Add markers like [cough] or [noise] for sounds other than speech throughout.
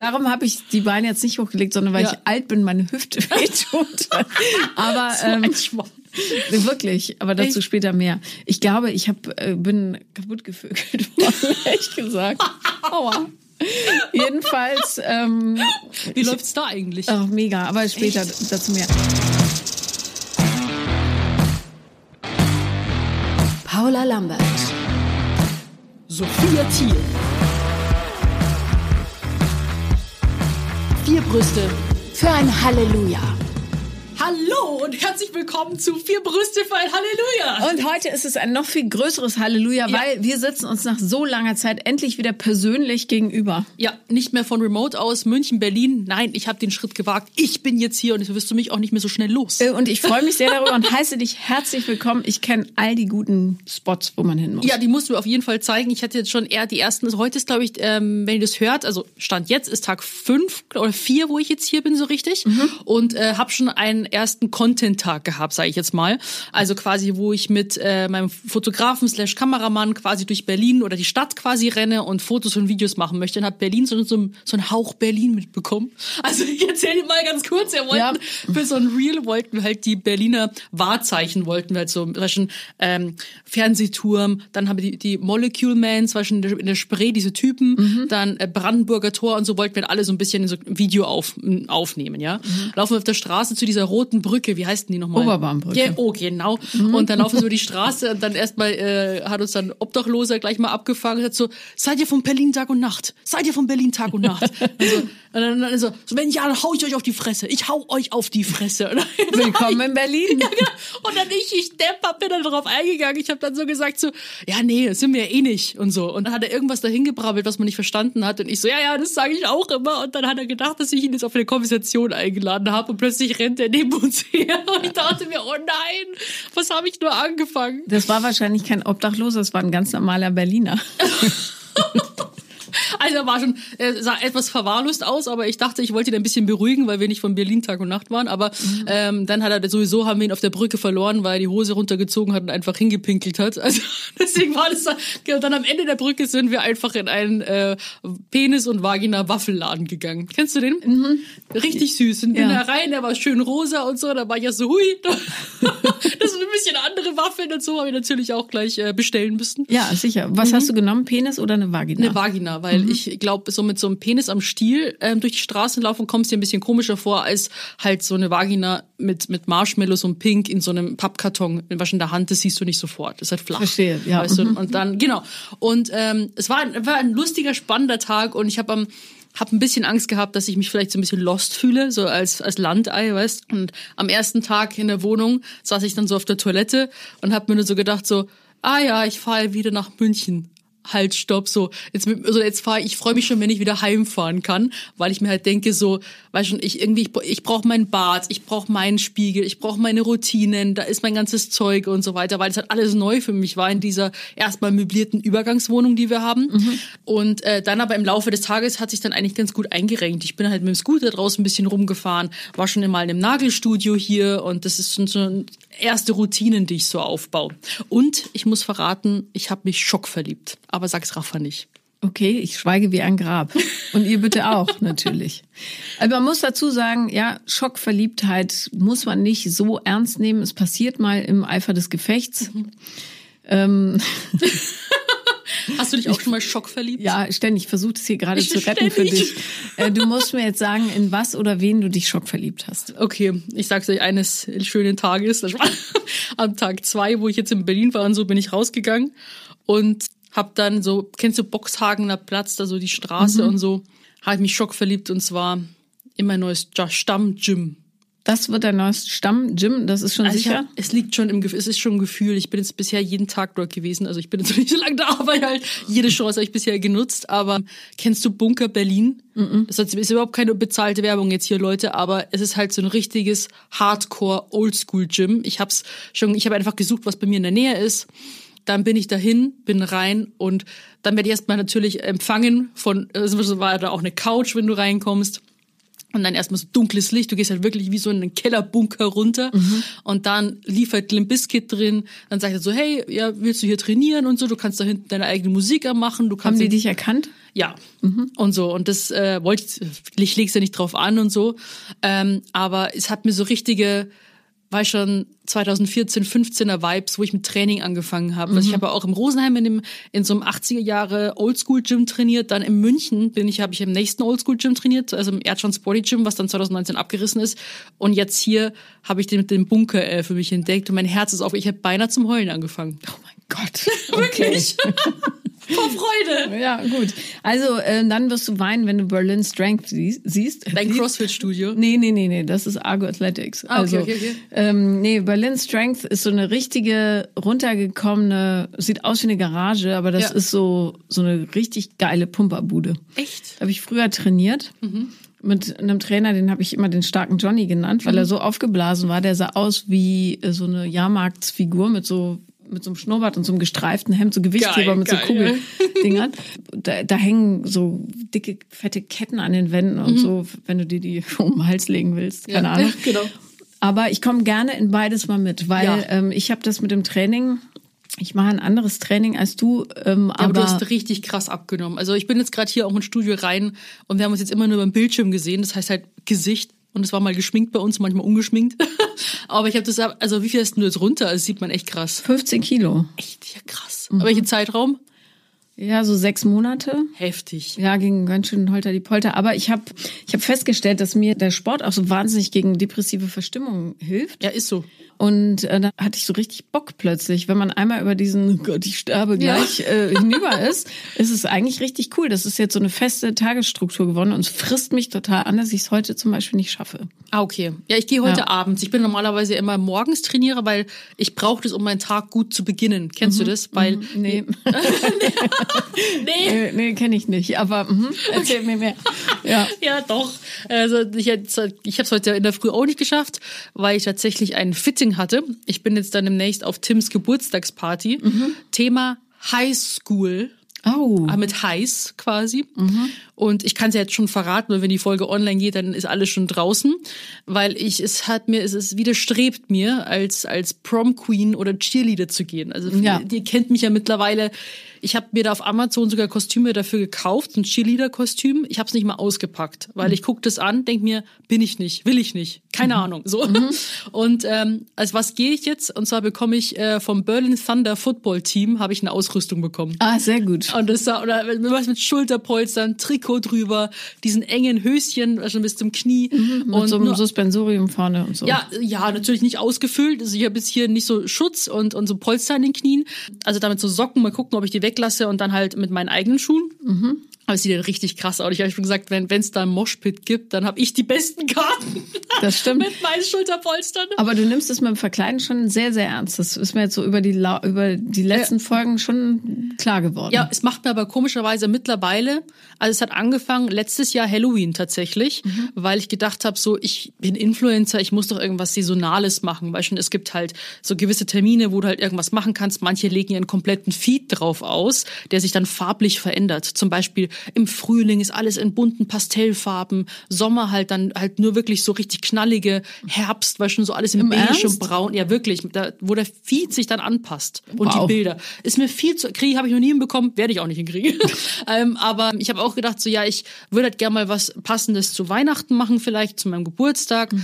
Darum habe ich die Beine jetzt nicht hochgelegt, sondern weil Ja. ich alt bin, meine Hüfte [laughs] wehtut. aber [laughs] So ein ähm, wirklich, aber dazu Echt? später mehr. Ich glaube, ich hab, äh, bin kaputt gevögelt [laughs] worden, ehrlich gesagt. Aua. Jedenfalls, ähm, Wie läuft's da eigentlich? ach, mega, aber später dazu mehr. Paula Lambert. Sophia Thiel. Vier Brüste. Für ein Halleluja. Hallo und herzlich willkommen zu Vier Brüste für ein Halleluja. Und heute ist es ein noch viel größeres Halleluja, Ja. weil wir sitzen uns nach so langer Zeit endlich wieder persönlich gegenüber. Ja, nicht mehr von Remote aus, München, Berlin. Nein, ich habe den Schritt gewagt. Ich bin jetzt hier und jetzt wirst du mich auch nicht mehr so schnell los. Äh, Und ich freue mich sehr darüber und heiße dich herzlich willkommen. Ich kenne all die guten Spots, wo man hin muss. Ja, die musst du auf jeden Fall zeigen. Ich hatte jetzt schon eher die ersten. Also heute ist, glaube ich, ähm, wenn ihr das hört, also Stand jetzt ist Tag fünf oder vier, wo ich jetzt hier bin, so richtig. Und äh, habe schon einen ersten Content-Tag gehabt, sage ich jetzt mal. Also quasi, wo ich mit äh, meinem Fotografen slash Kameramann quasi durch Berlin oder die Stadt quasi renne und Fotos und Videos machen möchte. Und habe Berlin so, so, so einen Hauch Berlin mitbekommen. [laughs] Also ich erzähle dir mal ganz kurz. Wir wollten Ja. für so ein Reel wollten wir halt die Berliner Wahrzeichen wollten wir halt so zwischen ähm, Fernsehturm, dann haben wir die, die Molecule Man zwischen in der, Spree diese Typen, Mhm. dann äh, Brandenburger Tor und so wollten wir alle so ein bisschen in so ein Video auf, aufnehmen, ja. Laufen wir auf der Straße zu dieser roten Brücke, wie heißt denn die nochmal? Mhm. Oberbaumbrücke. Ja, oh, genau. Und dann laufen wir über die Straße und dann erstmal äh, hat uns dann Obdachloser gleich mal abgefangen und hat so, seid ihr von Berlin Tag und Nacht? Seid ihr von Berlin Tag und Nacht? [laughs] Also, und dann, dann so, so, wenn ja, dann hau ich euch auf die Fresse. Ich hau euch auf die Fresse. Dann- [laughs] Willkommen in Berlin. ja, genau. Und dann ich, ich Depper, bin dann drauf eingegangen. Ich habe dann so gesagt so, ja, nee, das sind wir ja eh nicht und so. Und dann hat er irgendwas dahin gebrabbelt, was man nicht verstanden hat. Und ich so, ja, ja, das sage ich auch immer. Und dann hat er gedacht, dass ich ihn jetzt auf eine Konversation eingeladen habe. Und plötzlich rennt er neben uns her. [laughs] Und ich dachte mir, oh nein, was habe ich nur angefangen? Das war wahrscheinlich kein Obdachloser, das war ein ganz normaler Berliner. [laughs] Also er war schon, er sah etwas verwahrlost aus, aber ich dachte, ich wollte ihn ein bisschen beruhigen, weil wir nicht von Berlin Tag und Nacht waren. Aber ähm, dann hat er sowieso haben wir ihn auf der Brücke verloren, weil er die Hose runtergezogen hat und einfach hingepinkelt hat. [laughs] Also deswegen war das dann, dann am Ende der Brücke sind wir einfach in einen äh, Penis- und Vagina-Waffelladen gegangen. Kennst du den? Richtig süß. Und bin Ja. da rein, der war schön rosa und so. Da war ich ja so, hui, [laughs] das sind ein bisschen andere Waffeln und so, habe ich natürlich auch gleich äh, bestellen müssen. Ja, sicher. Was hast du genommen? Penis oder eine Vagina? Eine Vagina, weil ich glaube, so mit so einem Penis am Stiel ähm, durch die Straßen laufen, kommst dir ein bisschen komischer vor, als halt so eine Vagina mit, mit Marshmallows und Pink in so einem Pappkarton was in der Hand, das siehst du nicht sofort. Das ist halt flach. Verstehe, ja. Weißt du? Und dann, genau. Und ähm, es war, ein- war ein lustiger, spannender Tag und ich habe am hab ein bisschen Angst gehabt, dass ich mich vielleicht so ein bisschen lost fühle, so als, als Landei, weißt. Und am ersten Tag in der Wohnung saß ich dann so auf der Toilette und habe mir nur so gedacht so, ah ja, ich fahre wieder nach München. Halt, stopp, so. Jetzt, mit- also jetzt fahre ich, ich freue mich schon, wenn ich wieder heimfahren kann, weil ich mir halt denke, so, weißt schon, ich irgendwie, ich, ich brauche mein Bad, ich brauche meinen Spiegel, ich brauche meine Routinen, da ist mein ganzes Zeug und so weiter, weil es halt alles neu für mich war in dieser erstmal möblierten Übergangswohnung, die wir haben. Und äh, dann aber im Laufe des Tages hat sich dann eigentlich ganz gut eingerenkt. Ich bin halt mit dem Scooter draußen ein bisschen rumgefahren, war schon mal in einem Nagelstudio hier und das ist so erste Routinen, die ich so aufbaue. Und ich muss verraten, ich habe mich schockverliebt. Aber sag's Rafa nicht. Okay, ich schweige wie ein Grab. Und ihr bitte auch, [laughs] natürlich. Aber man muss dazu sagen, ja, Schockverliebtheit muss man nicht so ernst nehmen. Es passiert mal im Eifer des Gefechts. Ähm, Hast du dich auch schon mal schockverliebt? ja, ständig. Ich versuche es hier gerade Ich zu retten für ständig. dich. Äh, du musst mir jetzt sagen, in was oder wen du dich schockverliebt hast. Okay, ich sag's euch eines schönen Tages. Das war [laughs] Am Tag zwei, wo ich jetzt in Berlin war und so, bin ich rausgegangen und hab dann so, kennst du Boxhagener Platz, da so die Straße und so, habe ich mich schockverliebt und zwar in mein neues Stammgym. Das wird dein neues Stamm-Gym, das ist schon Also ich sicher. hab, es liegt schon im Gefühl, es ist schon ein Gefühl. Ich bin jetzt bisher jeden Tag dort gewesen. Also ich bin jetzt [laughs] nicht so lange da, aber halt jede Chance habe ich bisher genutzt. Aber kennst du Bunker Berlin? Das ist überhaupt keine bezahlte Werbung jetzt hier, Leute, aber es ist halt so ein richtiges Hardcore Oldschool Gym. Ich hab's schon, ich habe einfach gesucht, was bei mir in der Nähe ist. Dann bin ich dahin, bin rein und dann werde ich erstmal natürlich empfangen von, also war da auch eine Couch, wenn du reinkommst Und dann erstmal so dunkles Licht, du gehst halt wirklich wie so in einen Kellerbunker runter Mhm. und dann liefert Limp Bizkit drin, dann sagt er so, hey, ja, willst du hier trainieren und so, du kannst da hinten deine eigene Musik machen, du Haben kannst die jetzt- dich erkannt? ja. Und so. Und das äh, wollte ich, ich leg's ja nicht drauf an und so. Ähm, aber es hat mir so richtige, war schon 2014, 15er Vibes, wo ich mit Training angefangen habe. Also ich habe ja auch im Rosenheim in, dem, in so einem 80er Jahre Oldschool-Gym trainiert. Dann in München bin ich, habe ich im nächsten Oldschool-Gym trainiert, also im Erdschon Sporty Gym, was dann 2019 abgerissen ist. Und jetzt hier habe ich den mit dem Bunker äh, für mich entdeckt und mein Herz ist auf. Ich habe beinahe zum Heulen angefangen. Oh mein Gott. [laughs] Wirklich? Vor Freude. Ja, gut. Also, äh, dann wirst du weinen, wenn du Berlin Strength sie- siehst. Dein. CrossFit-Studio. Nee, nee, nee, nee, das ist Argo Athletics. Ah, okay, also, okay, okay. Ähm, nee, Berlin Strength ist so eine richtige, runtergekommene, sieht aus wie eine Garage, aber das Ja. ist so, so eine richtig geile Pumperbude. Echt? Da habe ich früher trainiert. Mit einem Trainer, den habe ich immer den starken Johnny genannt, weil er so aufgeblasen war. Der sah aus wie äh, so eine Jahrmarktsfigur mit so mit so einem Schnurrbart und so einem gestreiften Hemd, so Gewichtheber Geil, mit so geil, Kugeldingern. Da, da hängen so dicke, fette Ketten an den Wänden und so, wenn du dir die [laughs] um den Hals legen willst. Keine Ja, Ahnung. [laughs] genau. Aber ich komme gerne in beides mal mit, weil Ja. ähm, ich habe das mit dem Training. Ich mache ein anderes Training als du, ähm, Ja, aber du hast richtig krass abgenommen. Also ich bin jetzt gerade hier auch ins Studio rein und wir haben uns jetzt immer nur beim Bildschirm gesehen. Das heißt halt Gesicht und es war mal geschminkt bei uns, manchmal ungeschminkt. [laughs] aber ich habe das, also wie viel hast du jetzt runter? Das sieht man echt krass. 15 Kilo. Echt, ja krass. Aber welchen Zeitraum? Ja, so sechs Monate. Heftig. Ja, ging ganz schön holter die Polter. Aber ich habe ich hab festgestellt, dass mir der Sport auch so wahnsinnig gegen depressive Verstimmung hilft. Ja, ist so. Und äh, da hatte ich so richtig Bock plötzlich. Wenn man einmal über diesen, oh Gott, ich sterbe gleich, äh, hinüber [laughs] ist, ist es eigentlich richtig cool. Das ist jetzt so eine feste Tagesstruktur geworden und es frisst mich total an, dass ich es heute zum Beispiel nicht schaffe. Ah, okay. Ja, ich gehe heute Ja. abends. Ich bin normalerweise immer morgens trainiere, weil ich brauche das, um meinen Tag gut zu beginnen. Kennst du das? Weil [laughs] Nee, nee. nee, nee kenne ich nicht. Aber mhm, erzähl mir mehr. Ja. Ja, doch. Also ich, ich habe es heute in der Früh auch nicht geschafft, weil ich tatsächlich ein Fitting hatte. Ich bin jetzt dann demnächst auf Tims Geburtstagsparty. Thema High School. Oh. Ah, mit heiß quasi. Und ich kann es ja jetzt schon verraten, weil wenn die Folge online geht, dann ist alles schon draußen, weil ich es hat mir es ist widerstrebt mir als als Prom Queen oder Cheerleader zu gehen. Also Ja. ihr kennt mich ja mittlerweile. Ich habe mir da auf Amazon sogar Kostüme dafür gekauft, ein Cheerleader-Kostüm. Ich habe es nicht mal ausgepackt, weil ich guck das an, denk mir, bin ich nicht, will ich nicht, keine Ahnung. So [laughs] und ähm, als was gehe ich jetzt? Und zwar bekomme ich äh, vom Berlin Thunder Football Team habe ich eine Ausrüstung bekommen. Ah, sehr gut. Und das sah, oder was mit Schulterpolstern, Trikot drüber, diesen engen Höschen, schon bis zum Knie. Mit und so einem nur- Suspensorium vorne und so. ja, ja, natürlich nicht ausgefüllt. Also ich habe jetzt hier nicht so Schutz und, und so Polster an den Knien. Also damit so Socken, mal gucken, ob ich die weglasse und dann halt mit meinen eigenen Schuhen. Aber es sieht ja richtig krass aus. Ich habe schon gesagt, wenn es da ein Moshpit gibt, dann habe ich die besten Karten. Das stimmt. [laughs] mit meinen Schulterpolstern. Aber du nimmst es mit dem Verkleiden schon sehr, sehr ernst. Das ist mir jetzt so über die, über die letzten Folgen schon klar geworden. Ja, es macht mir aber komischerweise mittlerweile, also es hat angefangen letztes Jahr Halloween tatsächlich, weil ich gedacht habe, so ich bin Influencer, ich muss doch irgendwas Saisonales machen, weil schon es gibt halt so gewisse Termine, wo du halt irgendwas machen kannst. Manche legen ihren kompletten Feed drauf aus, der sich dann farblich verändert. Zum Beispiel im Frühling ist alles in bunten Pastellfarben, Sommer halt dann halt nur wirklich so richtig knallige, Herbst, weil schon so alles im, Im Beige und braun. Ja, wirklich, da, wo der Feed sich dann anpasst und Wow. die Bilder. Ist mir viel zu kriege habe ich noch nie hinbekommen, werde ich auch nicht hinkriegen. [laughs] ähm, aber ich habe auch gedacht, so ja, ich würde halt gerne mal was passendes zu Weihnachten machen, vielleicht zu meinem Geburtstag.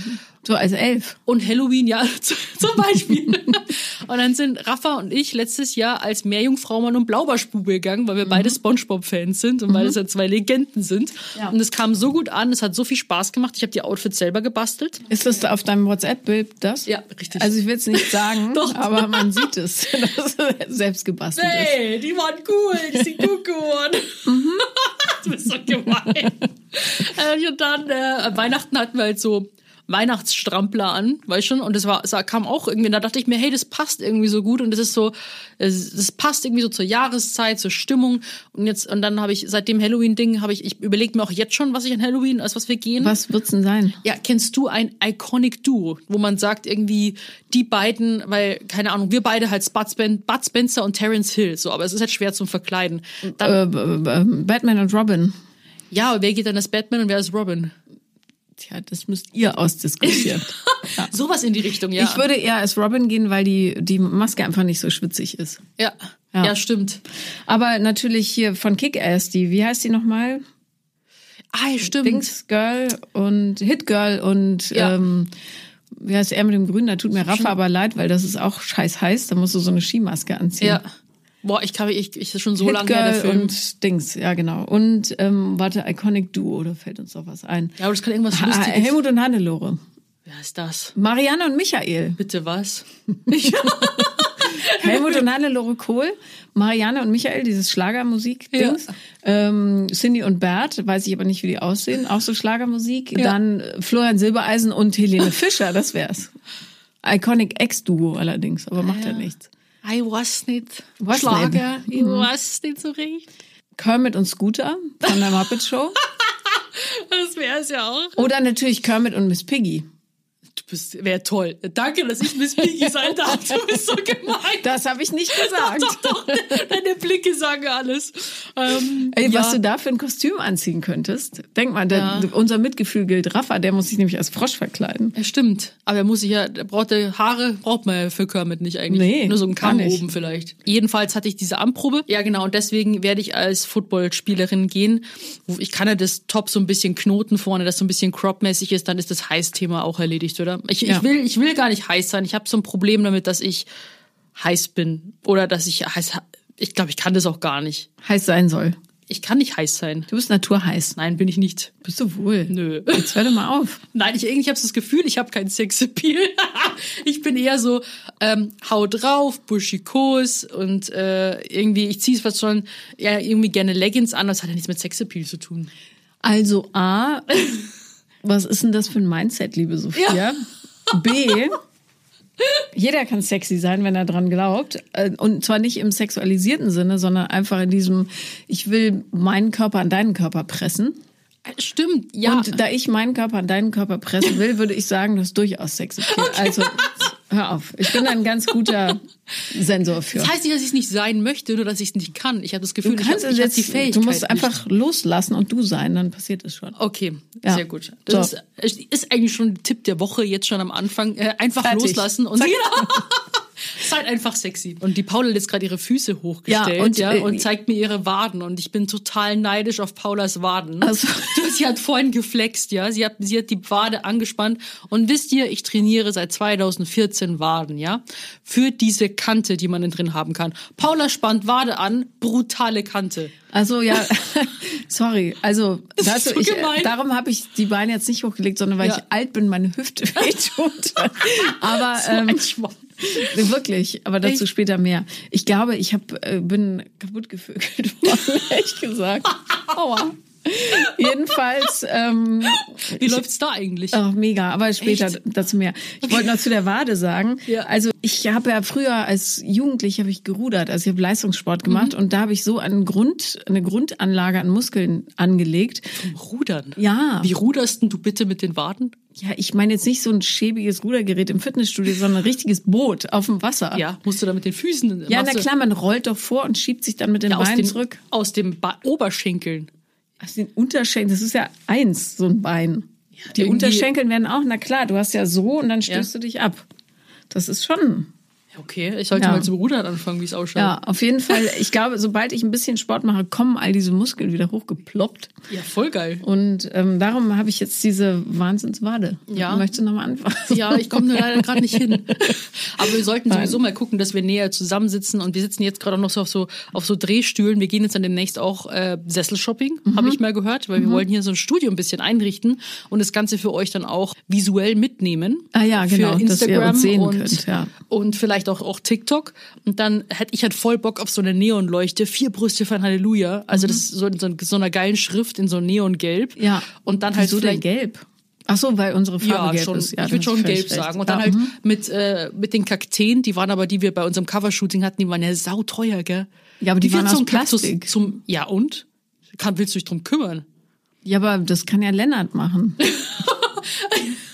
So als elf. Und Halloween, ja, [laughs] zum Beispiel. [laughs] und dann sind Rafa und ich letztes Jahr als Meerjungfraumann und Blaubarschbube gegangen, weil wir beide Spongebob-Fans sind und weil es ja zwei Legenden sind. Ja. Und es kam so gut an, es hat so viel Spaß gemacht. Ich habe die Outfits selber gebastelt. Ist das da auf deinem WhatsApp-Bild das? Ja, richtig. Also ich will es nicht sagen, [laughs] Doch. aber man sieht es, dass es selbst gebastelt ist. Hey, die waren cool, die sind gut geworden. du bist so gemein. äh, und dann äh, Weihnachten hatten wir halt so Weihnachtsstrampler an, weißt schon, und das war, das kam auch irgendwie, da dachte ich mir, hey, das passt irgendwie so gut und das ist so, es- das passt irgendwie so zur Jahreszeit, zur Stimmung und jetzt, und dann habe ich, seit dem Halloween-Ding habe ich, ich überlege mir auch jetzt schon, was ich an Halloween, als was wir gehen. Was wird's denn sein? Ja, kennst du ein Iconic Duo, wo man sagt irgendwie die beiden, weil keine Ahnung, wir beide halt Bud, Spen Bud Spencer und Terence Hill, so, aber es ist halt schwer zum Verkleiden. Dann, Äh, b- b- Batman und Robin. ja, wer geht dann als Batman und wer ist Robin? Tja, das müsst ihr ausdiskutieren. ja. [laughs] Sowas in die Richtung, ja. Ich würde eher als Robin gehen, weil die, die Maske einfach nicht so schwitzig ist. ja. Ja. ja, stimmt. Aber natürlich hier von Kick-Ass, die, wie heißt die nochmal? Ah, stimmt. Dings Girl und Hit Girl und Ja. ähm, wie heißt er mit dem Grün? Da tut mir Rafa aber leid, weil das ist auch scheiß heiß. Da musst du so eine Skimaske anziehen. Ja. Boah, ich kann ich, ich ist schon so Hit lange her, der Girl Film. und Dings, ja genau. Und ähm, warte, Iconic Duo, da fällt uns doch was ein. ja, aber das kann irgendwas Ha Lustiges. Helmut und Hannelore. Wer ist das? Marianne und Michael. Bitte was? [laughs] Helmut und Hannelore Kohl, Marianne und Michael, dieses Schlagermusik-Dings. Ähm, Cindy und Bert, weiß ich aber nicht, wie die aussehen, auch so Schlagermusik. Ja. Dann Florian Silbereisen und Helene Fischer, das wär's. Iconic Ex-Duo allerdings, aber macht ja, nichts. Ich weiß nicht. Was Schlager. nicht? Ich weiß nicht so recht. Kermit und Scooter von der Muppet Show. [laughs] Das wäre es ja auch. Oder natürlich Kermit und Miss Piggy. Bist, wäre toll. Danke, dass ich Miss Piggy sein darf. Du bist so gemein. Das habe ich nicht gesagt. Doch, doch, deine Blicke sagen alles. Ähm, Ey, ja. was du da für ein Kostüm anziehen könntest. Denk mal, der, Ja. unser Mitgefühl gilt. Rafa, der muss sich nämlich als Frosch verkleiden. Ja, stimmt. Aber er muss sich ja, der braucht der Haare, braucht man ja für Kermit nicht eigentlich. Nee, Nur so ein Kamm oben vielleicht. Jedenfalls hatte ich diese Anprobe. Ja, genau. Und deswegen werde ich als Footballspielerin gehen. Ich kann ja das Top so ein bisschen knoten vorne, das so ein bisschen cropmäßig ist, dann ist das Heiß-Thema auch erledigt, oder? Ich, Ja. ich, will, ich will gar nicht heiß sein. Ich habe so ein Problem damit, dass ich heiß bin. Oder dass ich heiß, ich glaube, ich kann das auch gar nicht. Heiß sein soll. Ich kann nicht heiß sein. Du bist naturheiß. Nein, bin ich nicht. Bist du wohl? Nö. Jetzt hör doch mal auf. [laughs] Nein, ich irgendwie habe das Gefühl, ich habe keinen Sexappeal. [laughs] ich bin eher so ähm, hau drauf, buschikos und äh, irgendwie ich ziehe was schon ja irgendwie gerne Leggings an, das hat ja nichts mit Sexappeal zu tun. Also A, [laughs] was ist denn das für ein Mindset, liebe Sophia? B, jeder kann sexy sein, wenn er dran glaubt. Äh, Und zwar nicht im sexualisierten Sinne, sondern einfach in diesem, ich will meinen Körper an deinen Körper pressen. Stimmt, ja. Und da ich meinen Körper an deinen Körper pressen will, würde ich sagen, das ist durchaus Sexappeal. [laughs] Also hör auf. Ich bin ein ganz guter Sensor für. das heißt nicht, dass ich es nicht sein möchte, nur dass ich es nicht kann. Ich habe das Gefühl, Du ich kannst habe es hab die jetzt, Fähigkeit. du musst nicht. einfach loslassen und du sein, dann passiert es schon. Okay, Ja. sehr gut. Das So. ist, ist eigentlich schon ein Tipp der Woche jetzt schon am Anfang. Äh, einfach Fertig. loslassen und Zack. [laughs] genau. Seid einfach sexy. Und die Paula hat jetzt gerade ihre Füße hochgestellt Ja, und, ja, äh, und zeigt mir ihre Waden. Und ich bin total neidisch auf Paulas Waden. Also- sie hat vorhin geflext, ja. Sie hat, sie hat die Wade angespannt. Und wisst ihr, ich trainiere seit 2014 Waden, ja. Für diese Kante, die man da drin haben kann. Paula spannt Wade an, brutale Kante. Also ja, [laughs] sorry. Also Das ist so ich, gemein. darum habe ich die Beine jetzt nicht hochgelegt, sondern weil Ja. ich alt bin, meine Hüfte [laughs] wehtut. [laughs] Aber ähm. Wirklich, aber dazu Echt? später mehr. Ich glaube, ich hab, äh, bin kaputt gevögelt [laughs] worden, ehrlich gesagt. Aua. [laughs] Jedenfalls, ähm, Wie läuft's da eigentlich? Oh, mega, aber später Echt? dazu mehr. Ich wollte noch zu der Wade sagen. Ja. Also ich habe ja früher als Jugendlich habe ich gerudert, also ich habe Leistungssport gemacht Mhm. und da habe ich so einen Grund, eine Grundanlage an Muskeln angelegt. Rudern. Ja. Wie ruderst denn du bitte mit den Waden? Ja, ich meine jetzt nicht so ein schäbiges Rudergerät im Fitnessstudio, sondern ein richtiges Boot auf dem Wasser. Ja, musst du da mit den Füßen? Ja, na klar, man rollt doch vor und schiebt sich dann mit den Ja, aus Beinen dem, zurück. Aus dem ba Oberschenkeln. Also den Unterschenkel, das ist ja eins, so ein Bein. Die irgendwie- Unterschenkel werden auch, na klar, du hast ja so und dann stößt Ja. du dich ab. Das ist schon Ja, Okay, ich sollte Ja. mal zum Rudern anfangen, wie es ausschaut. Ja, auf jeden Fall. Ich glaube, sobald ich ein bisschen Sport mache, kommen all diese Muskeln wieder hochgeploppt. Ja, voll geil. Und ähm, darum habe ich jetzt diese Wahnsinnswade. Ja. Möchtest du nochmal anfangen? Ja, ich komme nur leider gerade nicht hin. [laughs] Aber wir sollten sowieso mal gucken, dass wir näher zusammensitzen. Und wir sitzen jetzt gerade auch noch so auf so auf so Drehstühlen. Wir gehen jetzt dann demnächst auch äh, Sesselshopping, Mhm. habe ich mal gehört, weil wir wollen hier so ein Studio ein bisschen einrichten und das Ganze für euch dann auch visuell mitnehmen. Ah ja, genau, Für dass ihr Instagram uns sehen und, könnt, ja. und vielleicht auch, auch TikTok. Und dann hätte ich halt voll Bock auf so eine Neonleuchte, vier Brüste von Halleluja. Also das ist so in so, so einer geilen Schrift in so Neongelb. Mhm. Ja. Und dann halt Wieso denn vielleicht gelb? Ach so, weil unsere Farbe ja, gelb schon. ist. Ja, ich würde schon gelb recht. sagen. Und dann ja, halt mhm. mit, äh, mit den Kakteen, die waren aber, die wir bei unserem Covershooting hatten, die waren ja sauteuer, gell? Ja, aber die Wie waren aus zum Kaktus Plastik. Zum, ja, und? Kann, willst du dich drum kümmern? Ja, aber das kann ja Lennart machen. [laughs]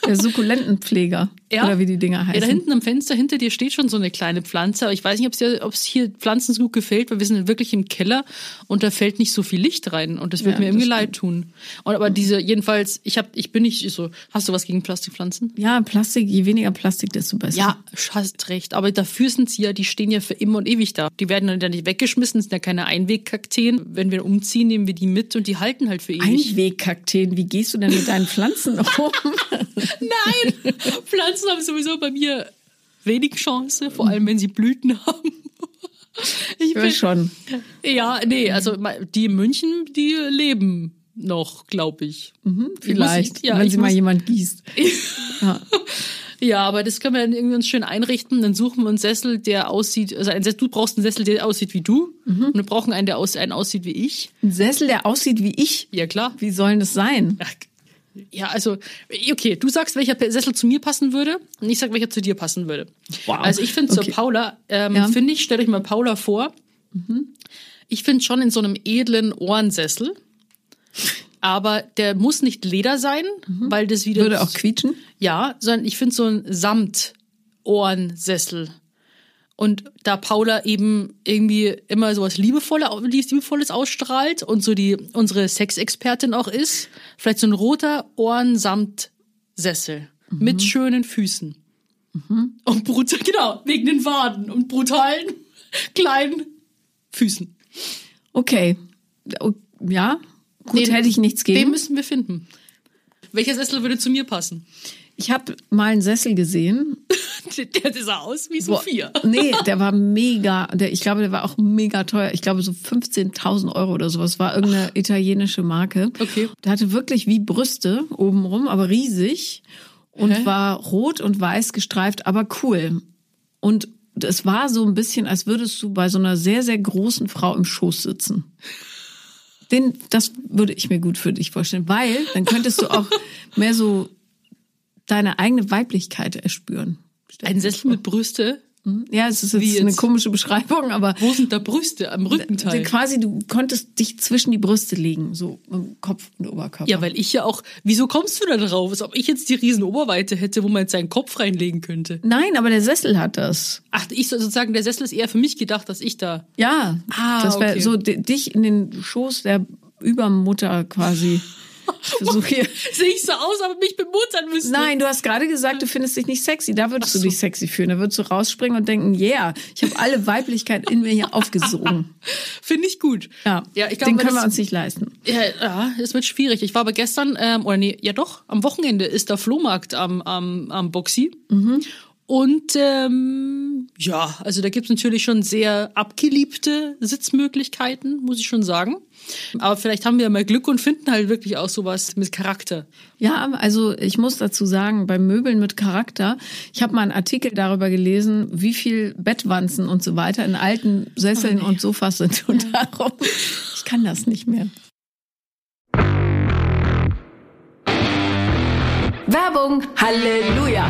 Der Sukkulentenpfleger. Ja. Oder wie die Dinger Ja, heißen. da hinten am Fenster hinter dir steht schon so eine kleine Pflanze. Aber ich weiß nicht, ob es es hier Pflanzen so gut gefällt, weil wir sind wirklich im Keller und da fällt nicht so viel Licht rein. Und das wird Ja, mir irgendwie leid tun. Und aber diese, jedenfalls, ich hab, ich bin nicht so. Hast du was gegen Plastikpflanzen? ja, Plastik, je weniger Plastik, desto besser. Ja, hast recht. Aber dafür sind sie ja, die stehen ja für immer und ewig da. Die werden dann ja nicht weggeschmissen, sind ja keine Einwegkakteen. Wenn wir umziehen, nehmen wir die mit und die halten halt für ewig. Einwegkakteen, wie gehst du denn mit deinen Pflanzen um? [laughs] Nein! Pflanzen haben sowieso bei mir wenig Chance, vor allem wenn sie Blüten haben. Ich Ja, schon. Ja, nee, also die in München, die leben noch, glaube ich. Vielleicht, Ich muss- ja, wenn sie mal muss- jemand gießt. [laughs] Ja. Ja, aber das können wir dann irgendwie uns schön einrichten. Dann suchen wir einen Sessel, der aussieht, also Sessel, du brauchst einen Sessel, der aussieht wie du. Und wir brauchen einen, der aus, einen aussieht wie ich. Ein Sessel, der aussieht wie ich. Ja, klar. Wie soll denn das sein? Ach, Ja, also, okay, du sagst, welcher Sessel zu mir passen würde und ich sag, welcher zu dir passen würde. Wow. Also ich finde Okay. zur Paula, ähm, Ja. finde ich, stellt euch mal Paula vor. Ich finde schon in so einem edlen Ohrensessel, aber der muss nicht Leder sein, weil das wieder... Würde auch quietschen? Ja, sondern ich finde so ein Samt-Ohrensessel. Und da Paula eben irgendwie immer sowas Liebevolle, Liebevolles ausstrahlt und so die unsere Sexexpertin auch ist, vielleicht so ein roter Ohrensamtsessel mit schönen Füßen. Und brutal, genau, wegen den Waden und brutalen [laughs] kleinen Füßen. Okay. Ja, gut, Nee, hätte ich nichts Den gegen. müssen wir finden. Welcher Sessel würde zu mir passen? Ich habe mal einen Sessel gesehen. [laughs] Der sah aus wie Boah, Sophia. Nee, der war mega, der, ich glaube, der war auch mega teuer. Ich glaube, so 15.000 Euro oder sowas. War irgendeine italienische Marke. Okay. Der hatte wirklich wie Brüste obenrum, aber riesig. Und Hä? war rot und weiß gestreift, aber cool. Und es war so ein bisschen, als würdest du bei so einer sehr, sehr großen Frau im Schoß sitzen. Den, das würde ich mir gut für dich vorstellen, weil dann könntest du auch [laughs] mehr so deine eigene Weiblichkeit erspüren. Ein Sessel mit Brüste? Ja, es ist jetzt, Wie eine jetzt? komische Beschreibung, aber Wo sind da Brüste? Am Rückenteil? quasi du konntest dich zwischen die Brüste legen, so im Kopf und Oberkörper. Ja, weil ich ja auch. Wieso kommst du da drauf? Als ob ich jetzt die riesen Oberweite hätte, wo man jetzt seinen Kopf reinlegen könnte. Nein, aber der Sessel hat das. Ach, ich soll sozusagen, der Sessel ist eher für mich gedacht, dass ich da. Ja, Ah, das wäre okay. so di- dich in den Schoß der Übermutter quasi. Ich versuch hier. [laughs] Sehe ich so aus, aber mich bemuttern müsste. Nein, du hast gerade gesagt, du findest dich nicht sexy. Da würdest du dich sexy fühlen. Da würdest du rausspringen und denken, yeah, ich habe alle Weiblichkeit in mir hier [laughs] aufgesogen. Finde ich gut. Ja, ja ich glaube, den können wir uns nicht leisten. Ja, ja, es wird schwierig. Ich war aber gestern, ähm, oder nee, ja doch, am Wochenende ist der Flohmarkt am, am, am Boxy. Und ähm, ja, also da gibt's natürlich schon sehr abgeliebte Sitzmöglichkeiten, muss ich schon sagen. Aber vielleicht haben wir ja mal Glück und finden halt wirklich auch sowas mit Charakter. Ja, also ich muss dazu sagen, bei Möbeln mit Charakter, ich habe mal einen Artikel darüber gelesen, wie viel Bettwanzen und so weiter in alten Sesseln und Sofas sind. Und darum, ich kann das nicht mehr. Werbung. Halleluja.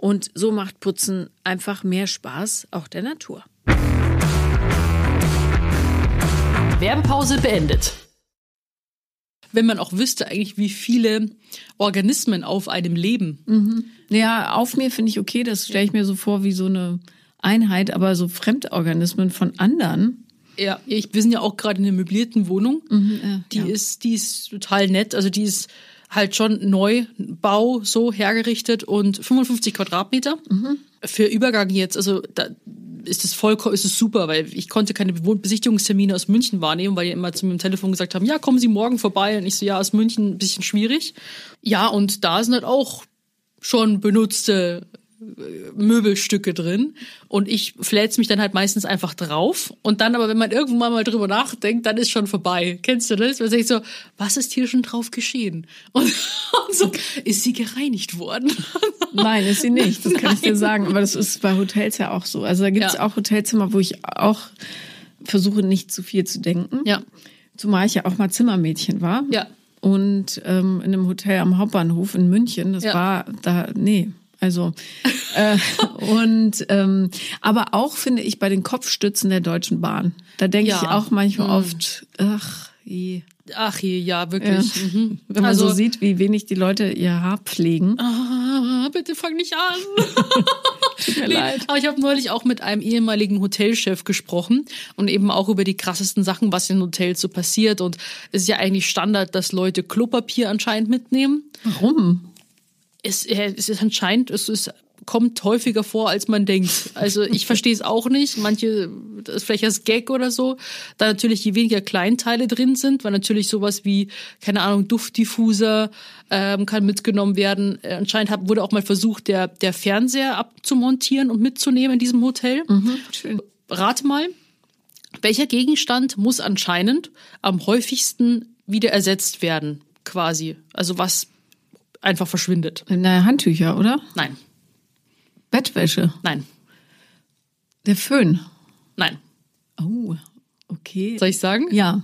und so macht Putzen einfach mehr Spaß, auch der Natur. Werbepause beendet. Wenn man auch wüsste eigentlich, wie viele Organismen auf einem leben. Ja, auf mir finde ich okay, das stelle ich mir so vor wie so eine Einheit, aber so Fremdorganismen von anderen. Ja, ich, wir sind ja auch gerade in einer möblierten Wohnung. ja, die ja. ist, die ist total nett. Also die ist halt schon Neubau so hergerichtet und 55 Quadratmeter. Für Übergang jetzt, also da ist es voll, ist es super, weil ich konnte keine Besichtigungstermine aus München wahrnehmen, weil die immer zu mir am Telefon gesagt haben, ja, kommen Sie morgen vorbei. Und ich so, ja, aus München ein bisschen schwierig. Ja, und da sind halt auch schon benutzte Möbelstücke drin und ich flätz mich dann halt meistens einfach drauf und dann aber, wenn man irgendwann mal drüber nachdenkt, dann ist schon vorbei. Kennst du das? Man denkt so, was ist hier schon drauf geschehen? Und, [laughs] und so, ist sie gereinigt worden? [laughs] Nein, ist sie nicht, das kann ich dir sagen. Aber das ist bei Hotels ja auch so. Also da gibt es Ja. auch Hotelzimmer, wo ich auch versuche, nicht zu viel zu denken. Ja. Zumal ich ja auch mal Zimmermädchen war. Ja. Und ähm, in einem Hotel am Hauptbahnhof in München, das Ja. war da, nee. Also äh, [laughs] und ähm, aber auch finde ich bei den Kopfstützen der Deutschen Bahn. Da denke Ja. ich auch manchmal oft, ach, je. Ach je, ja, Ja. wirklich. Mhm. Wenn man Also- so sieht, wie wenig die Leute ihr Haar pflegen. Ah, bitte fang nicht an. [laughs] Tut mir Nee, leid. Aber ich habe neulich auch mit einem ehemaligen Hotelchef gesprochen und eben auch über die krassesten Sachen, was in Hotels so passiert. Und es ist ja eigentlich Standard, dass Leute Klopapier anscheinend mitnehmen. Warum? Es, es ist anscheinend, es ist, kommt häufiger vor, als man denkt. Also ich verstehe es auch nicht. Manche, das ist vielleicht als Gag oder so. Da natürlich je weniger Kleinteile drin sind, weil natürlich sowas wie, keine Ahnung, Duftdiffuser ähm, kann mitgenommen werden. Äh, anscheinend hab, wurde auch mal versucht, der, der Fernseher abzumontieren und mitzunehmen in diesem Hotel. Schön. Rate mal, welcher Gegenstand muss anscheinend am häufigsten wieder ersetzt werden, quasi? Also was einfach verschwindet. Na, Handtücher, oder? Nein, Bettwäsche. nein, Der Föhn. nein. Oh, okay. Soll ich sagen? Ja.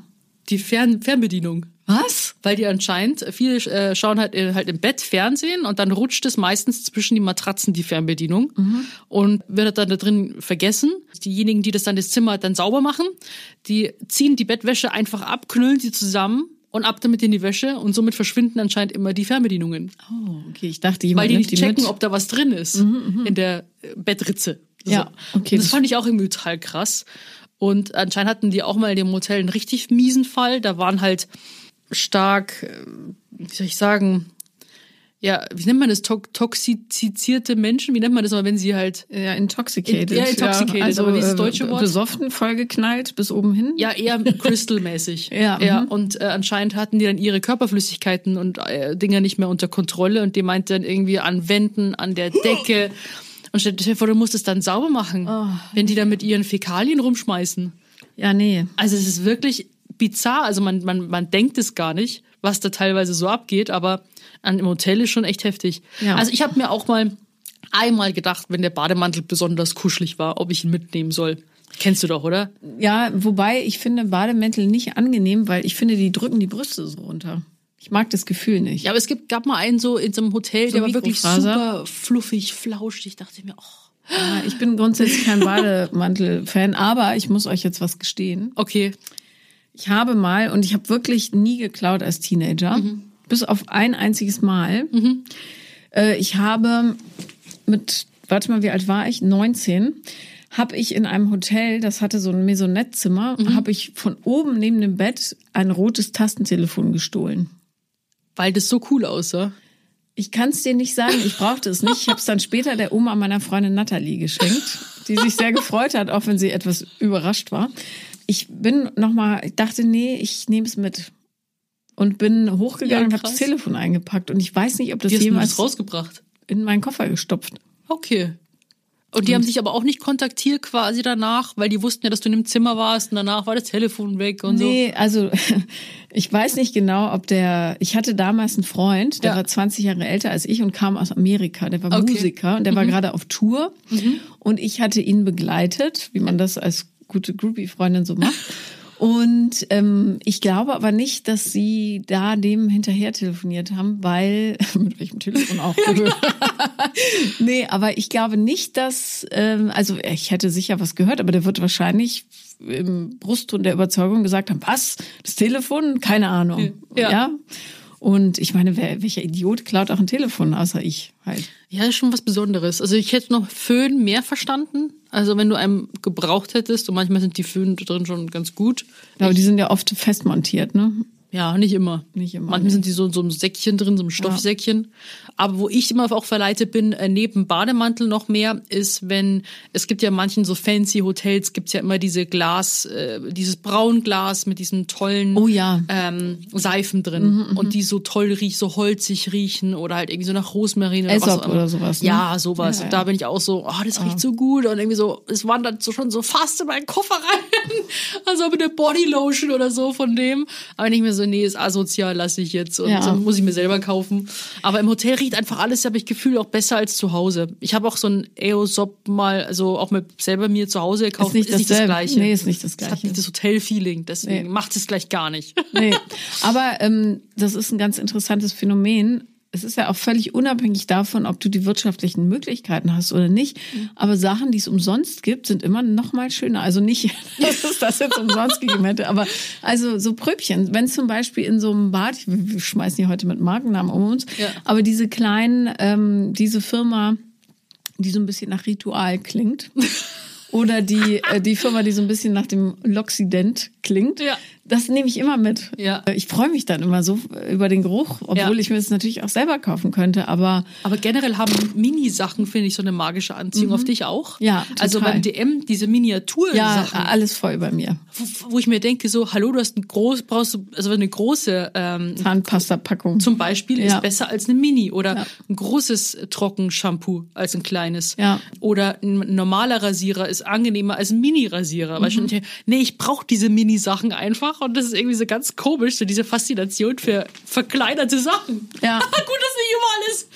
Die Fern Fernbedienung. Was? Weil die anscheinend, viele äh, schauen halt, äh, halt im Bett Fernsehen und dann rutscht es meistens zwischen die Matratzen die Fernbedienung und wird dann da drin vergessen. Diejenigen, die das dann das Zimmer dann sauber machen, die ziehen die Bettwäsche einfach ab, knüllen sie zusammen und ab damit in die Wäsche und somit verschwinden anscheinend immer die Fernbedienungen. Oh, okay. Ich dachte, jemand Weil die nicht checken, mit. ob da was drin ist in der äh, Bettritze. So. Ja, okay, Das das- fand ich auch irgendwie total krass. Und anscheinend hatten die auch mal in dem Hotel einen richtig miesen Fall. Da waren halt stark, äh, wie soll ich sagen, ja, wie nennt man das? Tok toxizierte Menschen? Wie nennt man das mal, wenn sie halt Ja, intoxicated. Ja, intoxicated, also, aber wie ist das äh, deutsche Wort? Besoffen, vollgeknallt bis oben hin. ja eher crystal-mäßig. [laughs] Ja, ja. mhm. Und äh, anscheinend hatten die dann ihre Körperflüssigkeiten und äh, Dinger nicht mehr unter Kontrolle und die meinte dann irgendwie an Wänden, an der Decke. [laughs] Und stell dir vor, du musst es dann sauber machen, Oh. wenn die dann mit ihren Fäkalien rumschmeißen. Ja, nee. Also es ist wirklich bizarr. Also man, man, man denkt es gar nicht, was da teilweise so abgeht, aber an im Hotel ist schon echt heftig. Ja. Also ich habe mir auch mal einmal gedacht, wenn der Bademantel besonders kuschelig war, ob ich ihn mitnehmen soll. Kennst du doch, oder? Ja, wobei ich finde Bademäntel nicht angenehm, weil ich finde, die drücken die Brüste so runter. Ich mag das Gefühl nicht. Ja, aber es gibt, gab mal einen so in so einem Hotel, So der war wirklich super fluffig, flauschig. Ich dachte mir, oh, Ja, ich bin grundsätzlich kein Bademantel-Fan, aber ich muss euch jetzt was gestehen. okay. Ich habe mal, und ich habe wirklich nie geklaut als Teenager, bis auf ein einziges Mal. Äh, ich habe mit, warte mal, wie alt war ich? 19. Habe ich in einem Hotel, das hatte so ein Maisonettzimmer, habe ich von oben neben dem Bett ein rotes Tastentelefon gestohlen. Weil das so cool aussah. Ich kann es dir nicht sagen, ich brauchte es nicht. Ich habe es dann später der Oma meiner Freundin Natalie geschenkt, die sich sehr gefreut hat, auch wenn sie etwas überrascht war. Ich bin nochmal, ich dachte, nee, ich nehme es mit. Und bin hochgegangen Ja, und habe das Telefon eingepackt. Und ich weiß nicht, ob das du jemals das rausgebracht. in meinen Koffer gestopft. Okay. Und die haben dich aber auch nicht kontaktiert quasi danach, weil die wussten ja, dass du in dem Zimmer warst und danach war das Telefon weg und Nee, also [laughs] ich weiß nicht genau, ob der. Ich hatte damals einen Freund, der Ja. war 20 Jahre älter als ich und kam aus Amerika. Der war Okay. Mhm. Musiker und der war gerade auf Tour. Und ich hatte ihn begleitet, wie man das als gute Groupie-Freundin so macht. [laughs] Und ähm, ich glaube aber nicht, dass sie da dem hinterher telefoniert haben, weil [laughs] mit welchem Telefon auch. [laughs] [laughs] nee, aber ich glaube nicht, dass ähm, also ich hätte sicher was gehört, aber der wird wahrscheinlich im Brustton der Überzeugung gesagt haben, was? Das Telefon? Keine Ahnung. Ja. ja? Und ich meine, wer, welcher Idiot klaut auch ein Telefon, außer ich halt. Ja, ist schon was Besonderes. Also ich hätte noch Föhn mehr verstanden. Also wenn du einen gebraucht hättest und manchmal sind die Föhn drin schon ganz gut. Aber die sind ja oft fest montiert, ne? Ja, nicht immer. Nicht immer, Manchmal nee. sind die so in so einem Säckchen drin, so einem Stoffsäckchen. Aber wo ich immer auch verleitet bin, äh, neben Bademantel noch mehr, ist, wenn, es gibt ja manchen so fancy Hotels, gibt's ja immer diese Glas, äh, dieses Braunglas mit diesem tollen Oh ja. ähm, Seifen drin. und die so toll riechen, so holzig riechen oder halt irgendwie so nach Rosmarin oder was oder sowas, ne? Ja, sowas. Ja, Und ja. da bin ich auch so, oh, das riecht so gut. Und irgendwie so, es wandert so schon so fast in meinen Koffer rein. [laughs] also mit der Bodylotion oder so von dem. Aber nicht mehr so, nee, ist asozial, lasse ich jetzt. Und Ja. so muss ich mir selber kaufen. Aber im Hotel riecht einfach alles, habe ich Gefühl, auch besser als zu Hause. Ich habe auch so ein Aesop mal, also auch mit selber mir zu Hause gekauft. Ist nicht dasselbe. Gleiche. Nee, ist nicht das Es hat Gleiche. nicht das Hotel-Feeling. Deswegen Nee. macht es gleich gar nicht. Nee. [laughs] Aber ähm, das ist ein ganz interessantes Phänomen. Es ist ja auch völlig unabhängig davon, ob du die wirtschaftlichen Möglichkeiten hast oder nicht. Aber Sachen, die es umsonst gibt, sind immer noch mal schöner. Also nicht, [laughs] dass es das jetzt umsonst gegeben hätte, aber also so Pröbchen. Wenn zum Beispiel in so einem Bad, wir schmeißen hier heute mit Markennamen um uns, Ja. aber diese kleinen, ähm, diese Firma, die so ein bisschen nach Ritual klingt. [laughs] Oder die, äh, die Firma, die so ein bisschen nach dem L'Occident klingt. Ja. Das nehme ich immer mit. Ja. Ich freue mich dann immer so über den Geruch, obwohl Ja. ich mir das natürlich auch selber kaufen könnte. Aber Aber generell haben Mini-Sachen, finde ich, so eine magische Anziehung auf dich auch. Mhm. Ja, Also total. beim DM, diese Miniatursachen. ja, alles voll bei mir. wo, wo ich mir denke, so, hallo, du hast ein groß, brauchst du, also eine große ähm, Zahnpasta-Packung. zum Beispiel Ja. ist besser als eine Mini oder Ja. ein großes Trockenshampoo als ein kleines. Ja. Oder ein normaler Rasierer ist angenehmer als ein Mini-Rasierer. Weil ich Mhm. schon denke, nee, ich brauche diese Mini-Sachen einfach und das ist irgendwie so ganz komisch, so diese Faszination für verkleinerte Sachen. Ja. [laughs] Gut, dass nicht überall ist.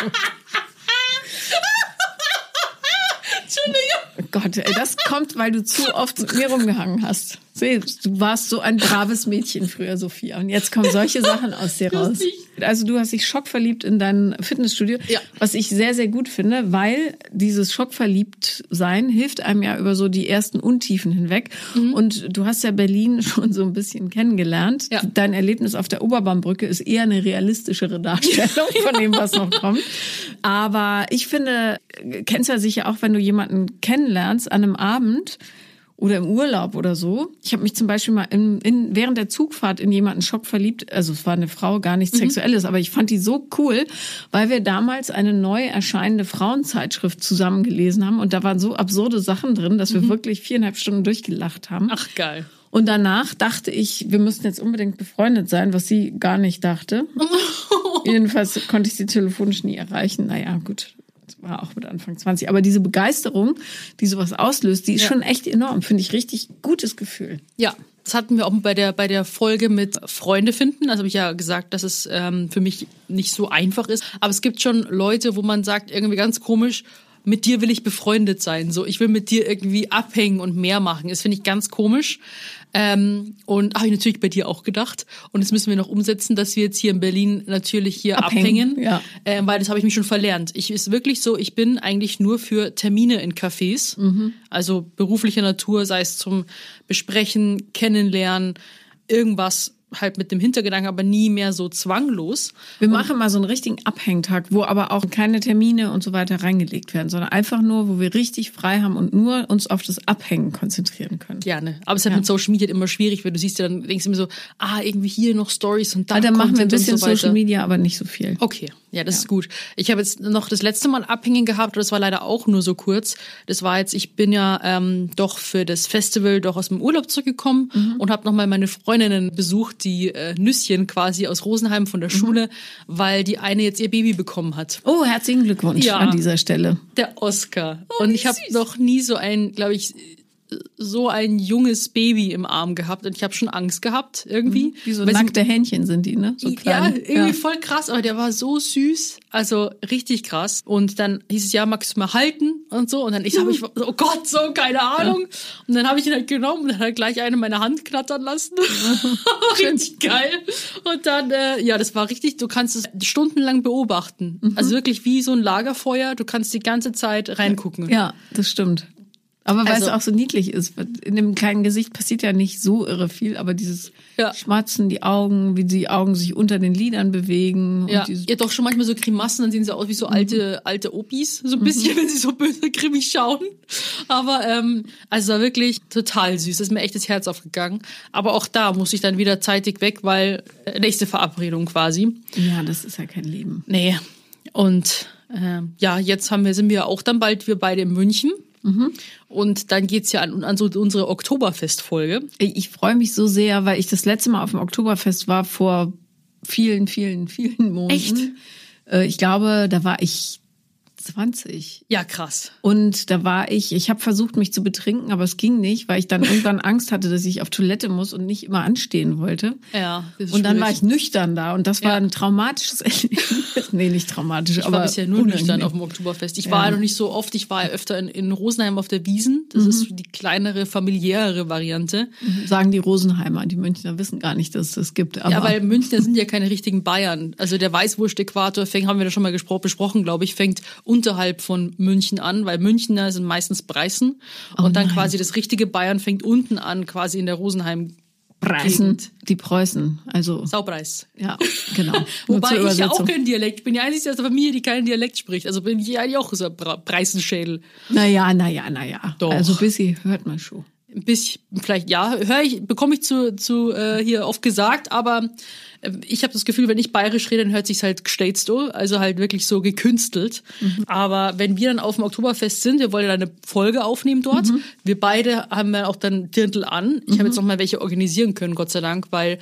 [laughs] Entschuldigung. Oh Gott, ey, das kommt, weil du zu oft mit mir rumgehangen hast. Du warst so ein braves Mädchen früher, Sophia. Und jetzt kommen solche Sachen aus dir [laughs] raus. Also du hast dich schockverliebt in dein Fitnessstudio, Ja. was ich sehr, sehr gut finde, weil dieses Schockverliebt-Sein hilft einem ja über so die ersten Untiefen hinweg. Und du hast ja Berlin [laughs] schon so ein bisschen kennengelernt. Ja. Dein Erlebnis auf der Oberbaumbrücke ist eher eine realistischere [laughs] Darstellung von dem, was noch kommt. Aber ich finde, kennst ja sicher auch, wenn du jemanden kennenlernst an einem Abend oder im Urlaub oder so. Ich habe mich zum Beispiel mal in, in, während der Zugfahrt in jemanden Schock verliebt. Also es war eine Frau, gar nichts Sexuelles, aber ich fand die so cool, weil wir damals eine neu erscheinende Frauenzeitschrift zusammen gelesen haben und da waren so absurde Sachen drin, dass wir wirklich viereinhalb Stunden durchgelacht haben. Ach, geil. Und danach dachte ich, wir müssten jetzt unbedingt befreundet sein, was sie gar nicht dachte. [laughs] Jedenfalls konnte ich sie telefonisch nie erreichen. Naja, gut, war auch mit Anfang 20. Aber diese Begeisterung, die sowas auslöst, die ist Ja. schon echt enorm. Finde ich richtig gutes Gefühl. Ja, das hatten wir auch bei der, bei der Folge mit Freunde finden. Also habe ich ja gesagt, dass es ähm, für mich nicht so einfach ist. Aber es gibt schon Leute, wo man sagt, irgendwie ganz komisch, mit dir will ich befreundet sein. So, ich will mit dir irgendwie abhängen und mehr machen. Das finde ich ganz komisch. Ähm, und habe ich natürlich bei dir auch gedacht. Und das müssen wir noch umsetzen, dass wir jetzt hier in Berlin natürlich hier Abhängen, abhängen. ja. Ähm, weil das habe ich mich schon verlernt. Ich ist wirklich so, ich bin eigentlich nur für Termine in Cafés, Mhm. also beruflicher Natur, sei es zum Besprechen, Kennenlernen, irgendwas halt mit dem Hintergedanken, aber nie mehr so zwanglos. Wir machen mal so einen richtigen Abhängtag, wo aber auch keine Termine und so weiter reingelegt werden, sondern einfach nur, wo wir richtig frei haben und nur uns auf das Abhängen konzentrieren können. Gerne. Aber es ist halt mit Social Media immer schwierig, weil du siehst ja dann, denkst du immer so, ah, irgendwie hier noch Stories und da Ah, dann machen wir ein und bisschen so. Social Media, aber nicht so viel. Okay, Ja, das ist gut. Ich habe jetzt noch das letzte Mal abhängen gehabt, das war leider auch nur so kurz. Das war jetzt, ich bin ja ähm, doch für das Festival doch aus dem Urlaub zurückgekommen Mhm. und habe nochmal meine Freundinnen besucht, die äh, Nüsschen quasi aus Rosenheim von Mhm. der Schule, weil die eine jetzt ihr Baby bekommen hat. Oh, herzlichen Glückwunsch Ja. an dieser Stelle. Der Oscar. Oh, und ich habe noch nie so ein, glaube ich, so ein junges Baby im Arm gehabt und ich habe schon Angst gehabt irgendwie. Wie so Weil sie- nackte Händchen sind die, ne? So ja, irgendwie voll krass, aber der war so süß, also richtig krass. Und dann hieß es ja, magst du mal halten und so. Und dann ich habe ich, [laughs] oh Gott, so keine Ahnung. Und dann habe ich ihn halt genommen und dann hat gleich eine meine Hand knattern lassen. [laughs] richtig geil. Und dann, äh, ja, das war richtig. Du kannst es stundenlang beobachten. Mhm. Also wirklich wie so ein Lagerfeuer. Du kannst die ganze Zeit reingucken. Ja, das stimmt. Aber weil Also- es auch so niedlich ist. In dem kleinen Gesicht passiert ja nicht so irre viel, aber dieses Ja. Schmatzen, die Augen, wie die Augen sich unter den Lidern bewegen. Ja, habt doch schon manchmal so Grimassen, dann sehen sie aus wie so alte, alte Opis, so ein bisschen, wenn sie so böse grimmig schauen. Aber ähm, also war wirklich total süß. Das ist mir echt das Herz aufgegangen. Aber auch da musste ich dann wieder zeitig weg, weil äh, nächste Verabredung quasi. ja, das ist ja kein Leben. Nee. Und ähm, ja, jetzt haben wir, sind wir auch dann bald wir beide in München. Und dann geht's ja an, an so unsere Oktoberfestfolge. Ich freue mich so sehr, weil ich das letzte Mal auf dem Oktoberfest war vor vielen, vielen, vielen Monaten. Echt? Äh, Ich glaube, da war ich 20. Ja, krass. Und da war ich, ich habe versucht, mich zu betrinken, aber es ging nicht, weil ich dann [laughs] irgendwann Angst hatte, dass ich auf Toilette muss und nicht immer anstehen wollte. Ja, Und dann schwierig. war ich nüchtern da und das war Ja. ein traumatisches [laughs] Erlebnis. nee, nicht traumatisch, Ich aber war bisher nur unangenehm. nüchtern auf dem Oktoberfest. Ich Ja. war ja noch nicht so oft. Ich war ja öfter in, in Rosenheim auf der Wiesen. Das ist die kleinere, familiärere Variante. Sagen die Rosenheimer, die Münchner wissen gar nicht, dass es das gibt. Aber ja, weil Münchner sind ja keine richtigen Bayern. Also der Weißwurst-Äquator fängt, haben wir da schon mal besprochen, glaube ich, fängt unterhalb von München an, weil Münchner sind meistens Preißen. und dann nein. quasi das richtige Bayern fängt unten an, quasi in der Rosenheim. Preußen, die Preußen, also Saupreis. ja, genau. [laughs] Wobei ich ja auch keinen Dialekt. Ich bin die Einzige aus der Familie, die keinen Dialekt spricht. Also bin ich eigentlich auch so ein Pre- Preisenschädel. Naja, naja, naja. Doch. Also Bissi hört man schon. Ein bisschen, vielleicht ja, höre ich, bekomme ich zu, zu äh, hier oft gesagt, aber äh, ich habe das Gefühl, wenn ich bayerisch rede, dann hört sich's halt gestellt so, also halt wirklich so gekünstelt. Aber wenn wir dann auf dem Oktoberfest sind, wir wollen ja dann eine Folge aufnehmen dort. Wir beide haben ja auch dann Dirndl an. Ich habe jetzt noch mal welche organisieren können, Gott sei Dank, weil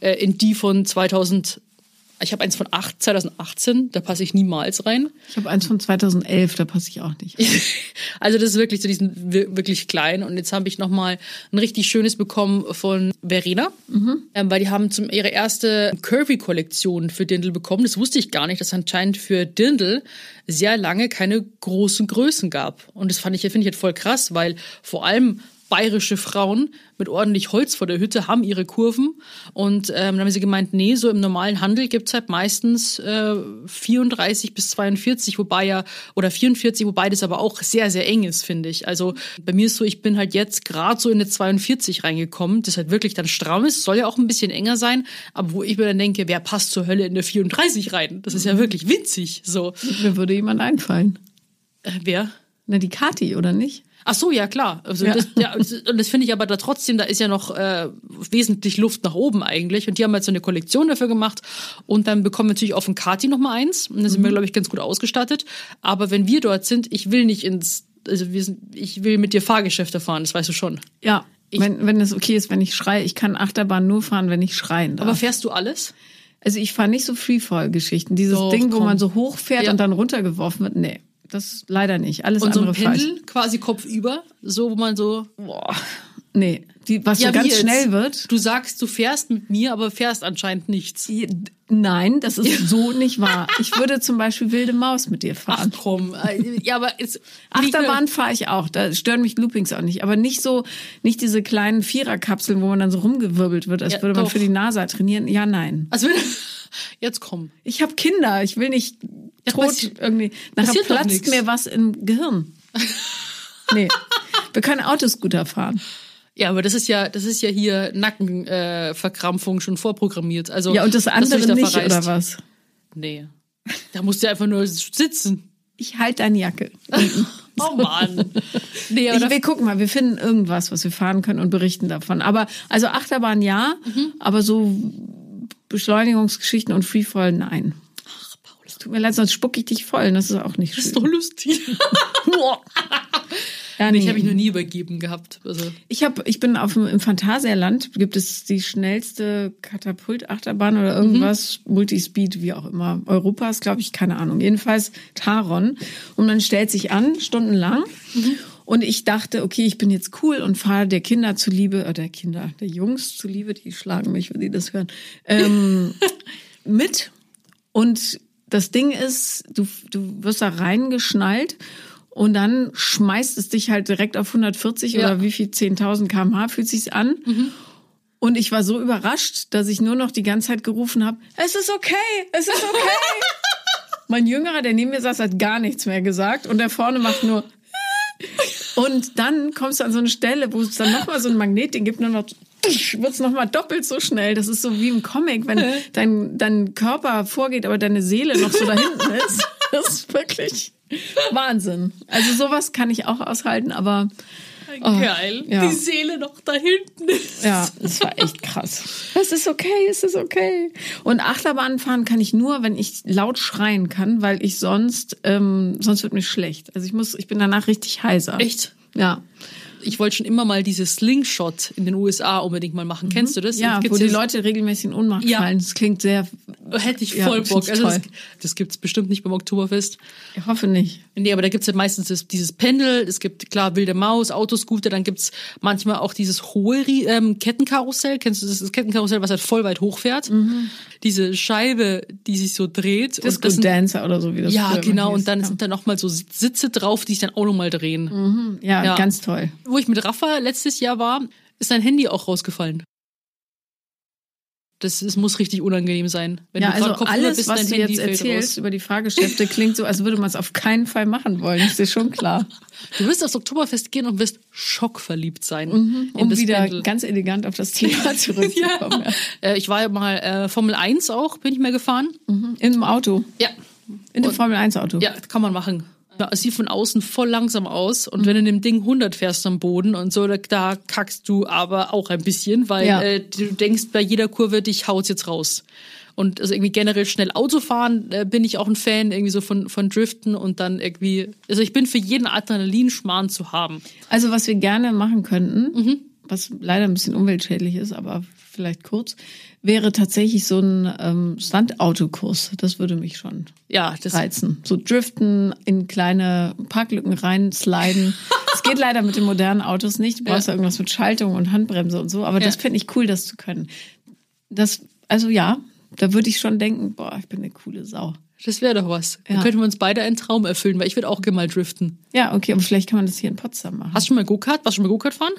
äh, in die von 2000 ich habe eins von 8, 2018, da passe ich niemals rein. Ich habe eins von 2011, da passe ich auch nicht. rein. [laughs] Also das ist wirklich so diesen wirklich klein und jetzt habe ich noch mal ein richtig schönes bekommen von Verena, ähm, weil die haben zum ihre erste Curvy Kollektion für Dirndl bekommen. Das wusste ich gar nicht, dass anscheinend für Dirndl sehr lange keine großen Größen gab und das fand ich finde ich jetzt voll krass, weil vor allem bayerische Frauen mit ordentlich Holz vor der Hütte haben ihre Kurven und ähm, dann haben sie gemeint, nee, so im normalen Handel gibt's halt meistens äh, 34 bis 42, wobei ja, oder 44, wobei das aber auch sehr, sehr eng ist, finde ich. Also bei mir ist so, ich bin halt jetzt gerade so in eine 42 reingekommen, das halt wirklich dann stramm ist, soll ja auch ein bisschen enger sein, aber wo ich mir dann denke, wer passt zur Hölle in eine 34 rein? Das ist ja wirklich winzig, so. Mir würde jemand einfallen. Äh, wer? Na, die Kati, oder nicht? Ach so, ja klar. Also Ja. Das, ja, und das finde ich aber da trotzdem, da ist ja noch äh, wesentlich Luft nach oben eigentlich. Und die haben jetzt so eine Kollektion dafür gemacht. Und dann bekommen wir natürlich auf dem Kati noch mal eins. Und da sind wir, glaube ich, ganz gut ausgestattet. Aber wenn wir dort sind, ich will nicht ins, also wir sind, ich will mit dir Fahrgeschäfte fahren, das weißt du schon. Ja. wenn, wenn es okay ist, wenn ich schreie, ich kann Achterbahn nur fahren, wenn ich schreien darf. Aber fährst du alles? also ich fahre nicht so Freefall-Geschichten. Dieses Doch, Ding, wo komm. man so hochfährt Ja. und dann runtergeworfen wird, nee. Das leider nicht. Alles Und so ein andere fahr ich. Pendel quasi kopfüber, so wo man so. Boah. Nee, die, was Ja, so ganz schnell wird. Du sagst, du fährst mit mir, aber fährst anscheinend nichts. Nein, das ist so nicht wahr. Ich würde zum Beispiel wilde Maus mit dir Ach fahren. komm, äh, ja, aber jetzt, Achterbahn fahre ich auch, da stören mich Loopings auch nicht. Aber nicht so, nicht diese kleinen Viererkapseln, wo man dann so rumgewirbelt wird, als Ja, würde man doch. für die NASA trainieren. Ja, nein. Also [laughs] jetzt komm. Ich habe Kinder, ich will nicht Ja, tot irgendwie. Nachher platzt mir was im Gehirn. Nee, [laughs] wir können Autoscooter fahren. Ja, aber das ist ja, das ist ja hier Nackenverkrampfung äh, schon vorprogrammiert. Also Ja, und das andere da nicht, oder was? Nee. Da musst du einfach nur sitzen. Ich halte deine Jacke. [laughs] Oh Mann. Nee, Ich, wir gucken mal, wir finden irgendwas, was wir fahren können und berichten davon. Aber also Achterbahn ja, Mhm. aber so Beschleunigungsgeschichten und Freefall nein. Ach, Paul, das Tut mir leid, sonst spucke ich dich voll. Das ist auch nicht schön. Das ist doch lustig. [laughs] [laughs] ja, nee, nee. ich habe mich noch nie übergeben gehabt. Also, Ich hab, ich bin auf dem, im Phantasialand, gibt es die schnellste Katapultachterbahn oder irgendwas, Multispeed, wie auch immer, Europas, glaube ich, keine Ahnung. Jedenfalls Taron. Und man stellt sich an, stundenlang. Und ich dachte, okay, ich bin jetzt cool und fahre der Kinder zuliebe, äh, der Kinder, der Jungs zuliebe, die schlagen mich, wenn die das hören, ähm, [laughs] mit. Und das Ding ist, du, du wirst da reingeschnallt und dann schmeißt es dich halt direkt auf 140 Ja. oder wie viel, 10.000 kmh fühlt sich's an. Und ich war so überrascht, dass ich nur noch die ganze Zeit gerufen habe, es ist okay, es ist okay. [laughs] mein Jüngerer, der neben mir saß, hat gar nichts mehr gesagt und der vorne macht nur [laughs] und dann kommst du an so eine Stelle, wo es dann nochmal so ein Magnetding gibt, nur noch wird es nochmal doppelt so schnell. Das ist so wie im Comic, wenn dein, dein Körper vorgeht, aber deine Seele noch so da hinten [laughs] ist. Das ist wirklich Wahnsinn. Also sowas kann ich auch aushalten, aber geil. Oh, ja. Die Seele noch da hinten ist. ja, es war echt krass. Es ist okay, es ist okay. Und Achterbahn fahren kann ich nur, wenn ich laut schreien kann, weil ich sonst, ähm, sonst wird mir schlecht. Also ich muss, ich bin danach richtig heiser. Echt? Ja. Ich wollte schon immer mal dieses Slingshot in den USA unbedingt mal machen. Kennst du das? Mhm. Ja, Gibt's wo die Leute regelmäßig in Ohnmacht Ja. fallen. Das klingt sehr, Hätte ich Ja, voll find Bock. Also das, das gibt's bestimmt nicht beim Oktoberfest. ich hoffe nicht. Nee, aber da gibt's ja meistens das, dieses Pendel, es gibt klar wilde Maus, Autoscooter, dann gibt's manchmal auch dieses hohe ähm, Kettenkarussell. Kennst du das, das Kettenkarussell, was halt voll weit hochfährt? Diese Scheibe, die sich so dreht. Disco das sind- Dancer oder so, wie das ja, genau. Und dann sind da noch mal so Sitze drauf, die sich dann auch noch mal drehen. ja, ja. ganz toll. Wo ich mit Rafa letztes Jahr war, ist dein Handy auch rausgefallen. Das, das muss richtig unangenehm sein. Wenn ja, du also alles, bist, was dein du Handy jetzt erzählst raus. über die Fahrgeschäfte, klingt so, als würde man es auf keinen Fall machen wollen. Das ist schon klar. Du wirst aufs Oktoberfest gehen und wirst schockverliebt sein. in Mhm, Um wieder Pendel. ganz elegant auf das Thema [laughs] zurückzukommen. ja. Äh, ich war ja mal äh, Formel 1 auch, bin ich mal gefahren. Im Auto. Ja. In dem Und- Formel 1 Auto. Ja, kann man machen. Es sieht von außen voll langsam aus und wenn du in dem Ding 100 fährst am Boden und so, da, da kackst du aber auch ein bisschen, weil Ja. äh, du denkst bei jeder Kurve, dich haut's jetzt raus. Und also irgendwie generell schnell Autofahren äh, bin ich auch ein Fan irgendwie so von von Driften und dann irgendwie, also ich bin für jeden Adrenalinschmarrn zu haben. Also was wir gerne machen könnten, Mhm. was leider ein bisschen umweltschädlich ist, aber vielleicht kurz, wäre tatsächlich so ein ähm, Standautokurs. Das würde mich schon Ja, das reizen. So driften, in kleine Parklücken rein, sliden. [laughs] Es geht leider mit den modernen Autos nicht. Du brauchst ja, Ja. irgendwas mit Schaltung und Handbremse und so. Aber das Ja. fände ich cool, das zu können. Das, also ja, da würde ich schon denken, boah, ich bin eine coole Sau. das wäre doch was. Ja. Dann könnten wir uns beide einen Traum erfüllen, weil ich würde auch gerne mal driften. Ja, okay, aber vielleicht kann man das hier in Potsdam machen. Hast du schon mal Go-Kart? Warst du schon mal Go-Kart fahren?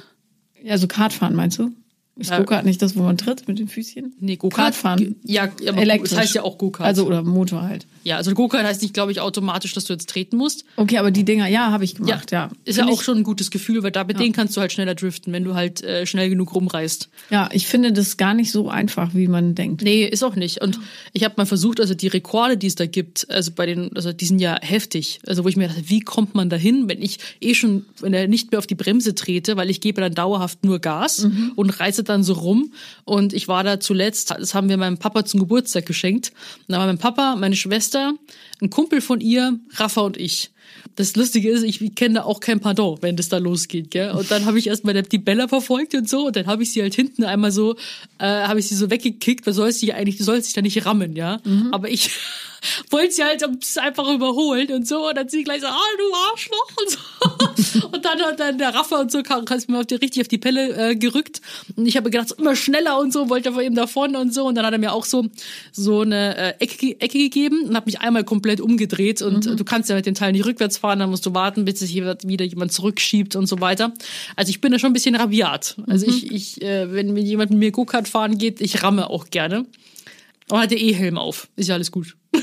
Ja, so Kartfahren meinst du? Ist Ja. Go-Kart nicht das, wo man tritt mit den Füßchen? Nee, Go-Kart. Kartfahren. Ja, aber Elektrisch. das heißt ja auch Go-Kart. Also, oder Motor halt. Ja, also Go-Kart heißt nicht, glaube ich, automatisch, dass du jetzt treten musst. Okay, aber die Dinger, ja, habe ich gemacht, ja. Ist ja auch schon ein gutes Gefühl, weil da mit denen kannst du halt schneller driften, wenn du halt äh, schnell genug rumreißt. Ja, ich finde das gar nicht so einfach, wie man denkt. Nee, ist auch nicht. Und ich habe mal versucht, also die Rekorde, die es da gibt, also bei den, also die sind ja heftig. Also wo ich mir dachte, wie kommt man dahin, wenn ich eh schon, wenn er nicht mehr auf die Bremse trete, weil ich gebe dann dauerhaft nur Gas und reiße dann so rum. Und ich war da zuletzt, das haben wir meinem Papa zum Geburtstag geschenkt. Und da war mein Papa, meine Schwester, ein Kumpel von ihr, Rafa und ich. Das Lustige ist, ich kenne da auch kein Pardon, wenn das da losgeht, gell? Und dann habe ich erstmal die Bella verfolgt und so, und dann habe ich sie halt hinten einmal so, äh, habe ich sie so weggekickt, weil sollst du eigentlich, du sollst dich da nicht rammen, ja? Aber ich wollte sie halt einfach überholen und so, und dann sie gleich so, ah, du Arschloch und so. [laughs] und dann hat dann der Raffer und so kam, hat mir auf die, richtig auf die Pelle äh, gerückt. Und ich habe gedacht, so, immer schneller und so, wollte vor ihm davon und so. Und dann hat er mir auch so, so eine äh, Ecke, Ecke gegeben und hat mich einmal komplett umgedreht. Und äh, du kannst ja mit dem Teil nicht rückwärts fahren, dann musst du warten, bis sich hier wieder jemand zurückschiebt und so weiter. Also ich bin da schon ein bisschen rabiat. Also ich, ich äh, wenn mir jemand mit mir Go-Kart fahren geht, ich ramme auch gerne. Aber hat der E-Helm auf. Ist ja alles gut. [laughs]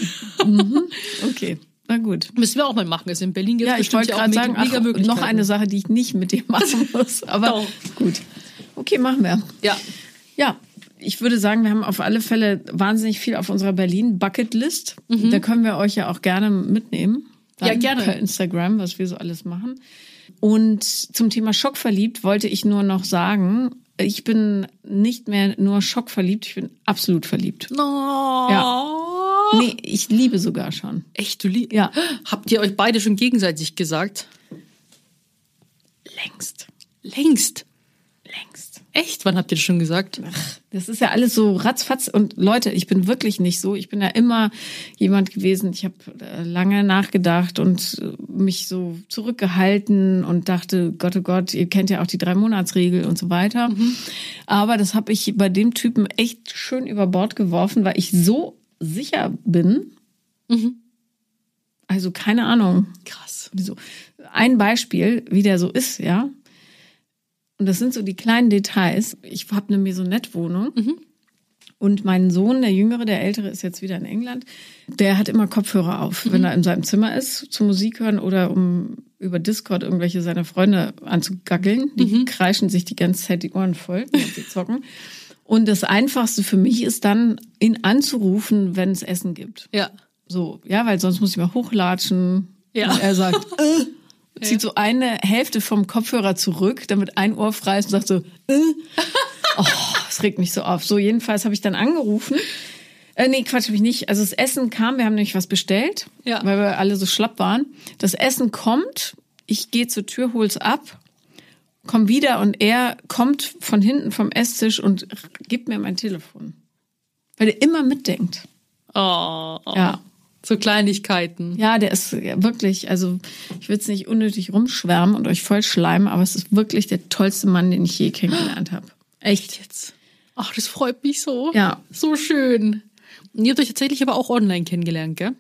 Okay, na gut. Müssen wir auch mal machen. Also in Berlin gibt es Ja, ich bestimmt ja auch gerade mega, sagen, ach, mega Möglichkeiten. noch eine Sache, die ich nicht mit dir machen [laughs] muss. Aber Doch. gut. Okay, machen wir. Ja. Ja, ich würde sagen, wir haben auf alle Fälle wahnsinnig viel auf unserer Berlin-Bucketlist. Da können wir euch ja auch gerne mitnehmen. Ja, gerne. Per Instagram, was wir so alles machen. Und zum Thema schockverliebt wollte ich nur noch sagen, ich bin nicht mehr nur schockverliebt, ich bin absolut verliebt. Oh. Ja. Nee, ich liebe sogar schon. Echt, du liebst? Ja. Habt ihr euch beide schon gegenseitig gesagt? Längst. Längst. Längst. Echt? Wann habt ihr das schon gesagt? Das ist ja alles so ratzfatz. Und Leute, ich bin wirklich nicht so. Ich bin ja immer jemand gewesen. Ich habe äh, lange nachgedacht und äh, mich so zurückgehalten und dachte, Gott, oh Gott, ihr kennt ja auch die Drei-Monats-Regel und so weiter. Aber das habe ich bei dem Typen echt schön über Bord geworfen, weil ich so sicher bin. Also keine Ahnung. Krass. So. Ein Beispiel, wie der so ist, ja. Und das sind so die kleinen Details. Ich habe eine Maisonette-Wohnung. Und mein Sohn, der Jüngere, der Ältere, ist jetzt wieder in England. Der hat immer Kopfhörer auf, wenn er in seinem Zimmer ist, zum Musik hören oder um über Discord irgendwelche seiner Freunde anzugaggeln. Die kreischen sich die ganze Zeit die Ohren voll, wenn sie [laughs] zocken. Und das Einfachste für mich ist dann, ihn anzurufen, wenn es Essen gibt. Ja. So, ja, weil sonst muss ich mal hochlatschen. Ja. Und er sagt, [laughs] äh, zieht so eine Hälfte vom Kopfhörer zurück, damit ein Ohr frei ist und sagt so, äh. [laughs] Oh, das regt mich so auf. So, jedenfalls habe ich dann angerufen. Äh, nee, Quatsch, habe ich nicht. Also das Essen kam, wir haben nämlich was bestellt, Ja. weil wir alle so schlapp waren. Das Essen kommt, ich gehe zur Tür, hol's ab, komm wieder und er kommt von hinten vom Esstisch und gibt mir mein Telefon. Weil er immer mitdenkt. Oh, oh. Ja. So Kleinigkeiten. Ja, der ist wirklich, also ich will jetzt nicht unnötig rumschwärmen und euch voll schleimen, aber es ist wirklich der tollste Mann, den ich je kennengelernt habe. Echt. Jetzt. Ach, das freut mich so. Ja. So schön. Und ihr habt euch tatsächlich aber auch online kennengelernt, gell?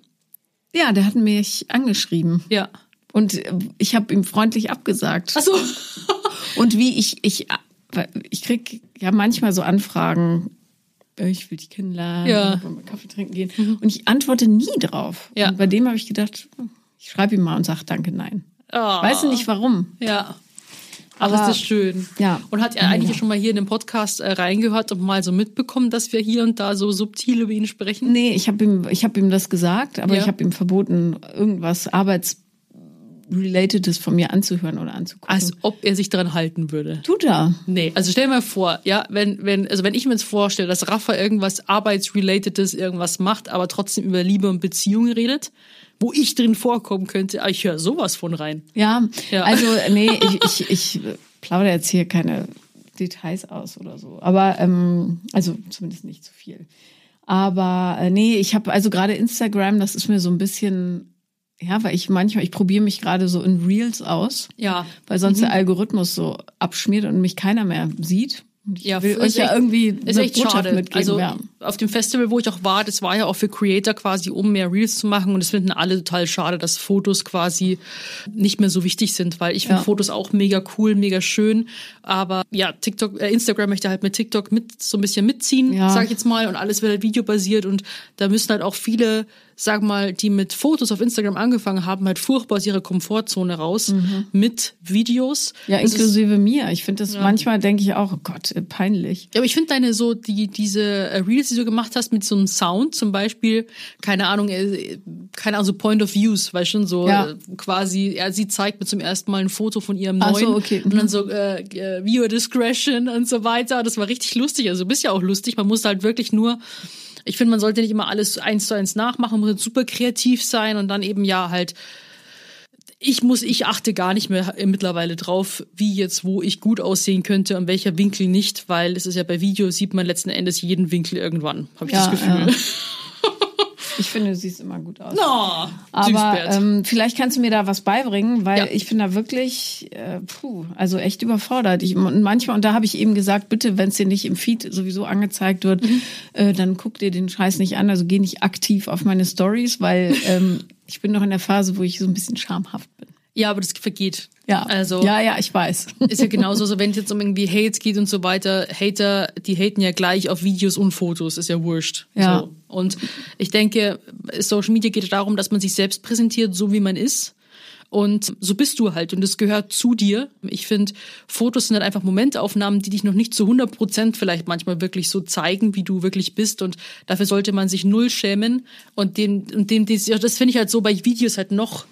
Ja, der hat mich angeschrieben Ja. und äh, ich habe ihm freundlich abgesagt. Ach so. Und wie ich, ich, weil ich krieg ja manchmal so Anfragen, äh, ich will dich kennenlernen, Ja. wollen wir Kaffee trinken gehen. Und ich antworte nie drauf. Ja. Und bei dem habe ich gedacht, ich schreibe ihm mal und sage danke, nein. Weißt du nicht warum? Ja. Ach, Aber- ist das schön. Ja. Und hat er eigentlich schon mal hier in den Podcast äh, reingehört und mal so mitbekommen, dass wir hier und da so subtil über ihn sprechen? Nee, ich habe ihm, ich hab ihm das gesagt, aber Ja. ich habe ihm verboten, irgendwas Arbeitsrelatedes von mir anzuhören oder anzugucken. Als ob er sich daran halten würde. tut er. Nee, also stell mal vor, ja, wenn, wenn, also wenn ich mir jetzt vorstelle, dass Rafa irgendwas Arbeitsrelatedes irgendwas macht, aber trotzdem über Liebe und Beziehungen redet, wo ich drin vorkommen könnte, ah, ich höre sowas von rein. Ja, Ja. also nee, ich, ich, ich plaudere jetzt hier keine Details aus oder so. Aber, ähm, also zumindest nicht zu viel. Aber äh, nee, ich habe also gerade Instagram, das ist mir so ein bisschen, ja, weil ich manchmal, ich probiere mich gerade so in Reels aus, Ja. weil sonst der Algorithmus so abschmiert und mich keiner mehr sieht. Ich Ja, will euch ja echt- irgendwie Ist echt Botschaft schade. mitgeben. Also ja. auf dem Festival, wo ich auch war, das war ja auch für Creator quasi, um mehr Reels zu machen. Und es finden alle total schade, dass Fotos quasi nicht mehr so wichtig sind, weil ich finde Ja. Fotos auch mega cool, mega schön. Aber ja, TikTok, äh, Instagram möchte halt mit TikTok mit so ein bisschen mitziehen, Ja. sag ich jetzt mal. Und alles wird halt videobasiert. Und da müssen halt auch viele, sag mal, die mit Fotos auf Instagram angefangen haben, halt furchtbar aus ihrer Komfortzone raus mit Videos. Mhm. Ja, Das ist- inklusive mir. Ich finde das manchmal denke ich auch, oh Gott, äh, peinlich. Ja, aber ich finde deine so, die, diese äh, Reels, die du gemacht hast mit so einem Sound, zum Beispiel, keine Ahnung, äh, keine Ahnung, so Point of Views, weißt du, so Ja. quasi, ja, sie zeigt mir zum ersten Mal ein Foto von ihrem Ach neuen so, okay. und dann so äh, äh, Viewer Discretion und so weiter. Das war richtig lustig. Also du bist ja auch lustig. Man muss halt wirklich nur, ich finde, man sollte nicht immer alles eins zu eins nachmachen, man muss super kreativ sein und dann eben ja halt ich muss, ich achte gar nicht mehr mittlerweile drauf, wie jetzt, wo ich gut aussehen könnte und welcher Winkel nicht, weil es ist ja bei Video sieht man letzten Endes jeden Winkel irgendwann, habe ich Ja, das Gefühl. ja. [laughs] Ich finde, du siehst immer gut aus. Oh, Aber ähm, vielleicht kannst du mir da was beibringen, weil Ja. ich bin da wirklich, äh, puh, also echt überfordert. Ich, und manchmal, und da habe ich eben gesagt, bitte, wenn es dir nicht im Feed sowieso angezeigt wird, Mhm. äh, dann guck dir den Scheiß nicht an. Also geh nicht aktiv auf meine Stories, weil [laughs] ähm, ich bin noch in der Phase, wo ich so ein bisschen schamhaft bin. Ja, aber das vergeht. Ja, Also ja, ja, ich weiß. [laughs] ist ja genauso, so wenn es jetzt um irgendwie Hates geht und so weiter. Hater, die haten ja gleich auf Videos und Fotos, ist ja wurscht. Ja. So. Und ich denke, Social Media geht darum, dass man sich selbst präsentiert, so wie man ist. Und so bist du halt und das gehört zu dir. Ich finde, Fotos sind halt einfach Momentaufnahmen, die dich noch nicht zu 100 Prozent vielleicht manchmal wirklich so zeigen, wie du wirklich bist. Und dafür sollte man sich null schämen. Und dem, und dem, das, ja, das finde ich halt so bei Videos halt noch,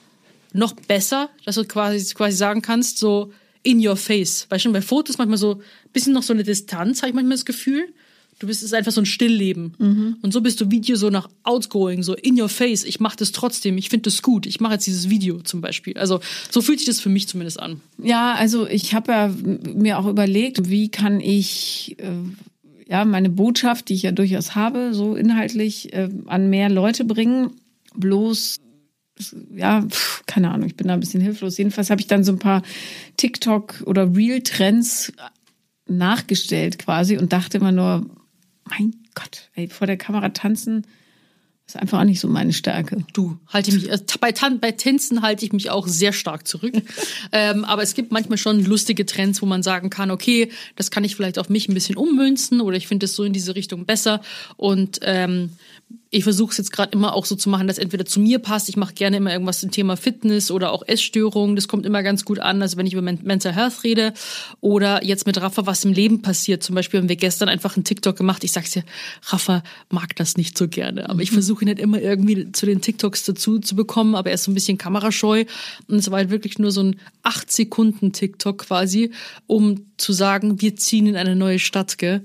noch besser, dass du quasi, quasi sagen kannst, so in your face. Weil schon bei Fotos manchmal so ein bisschen noch so eine Distanz, habe ich manchmal das Gefühl. Du bist es einfach so ein Stillleben. Mhm. Und so bist du Video so nach outgoing, so in your face. Ich mache das trotzdem. Ich finde das gut. Ich mache jetzt dieses Video zum Beispiel. Also so fühlt sich das für mich zumindest an. Ja, also ich habe ja mir auch überlegt, wie kann ich äh, ja meine Botschaft, die ich ja durchaus habe, so inhaltlich äh, an mehr Leute bringen. Bloß ja, pf, keine Ahnung, ich bin da ein bisschen hilflos. Jedenfalls habe ich dann so ein paar TikTok oder Real-Trends nachgestellt quasi und dachte immer nur, mein Gott, ey, vor der Kamera tanzen ist einfach auch nicht so meine Stärke. Du, halte ich mich, also bei, Tan bei Tänzen halte ich mich auch sehr stark zurück. [laughs] ähm, aber es gibt manchmal schon lustige Trends, wo man sagen kann, okay, das kann ich vielleicht auf mich ein bisschen ummünzen oder ich finde es so in diese Richtung besser. Und ähm, ich versuche es jetzt gerade immer auch so zu machen, dass entweder zu mir passt. Ich mache gerne immer irgendwas zum Thema Fitness oder auch Essstörungen. Das kommt immer ganz gut an. Also wenn ich über Mental Health rede oder jetzt mit Rafa, was im Leben passiert. Zum Beispiel haben wir gestern einfach einen TikTok gemacht. Ich sag's dir, Rafa mag das nicht so gerne. Aber ich versuche ihn halt immer irgendwie zu den TikToks dazu zu bekommen. Aber er ist so ein bisschen kamerascheu. Und es war halt wirklich nur so ein acht Sekunden TikTok quasi, um zu sagen, wir ziehen in eine neue Stadt, gell?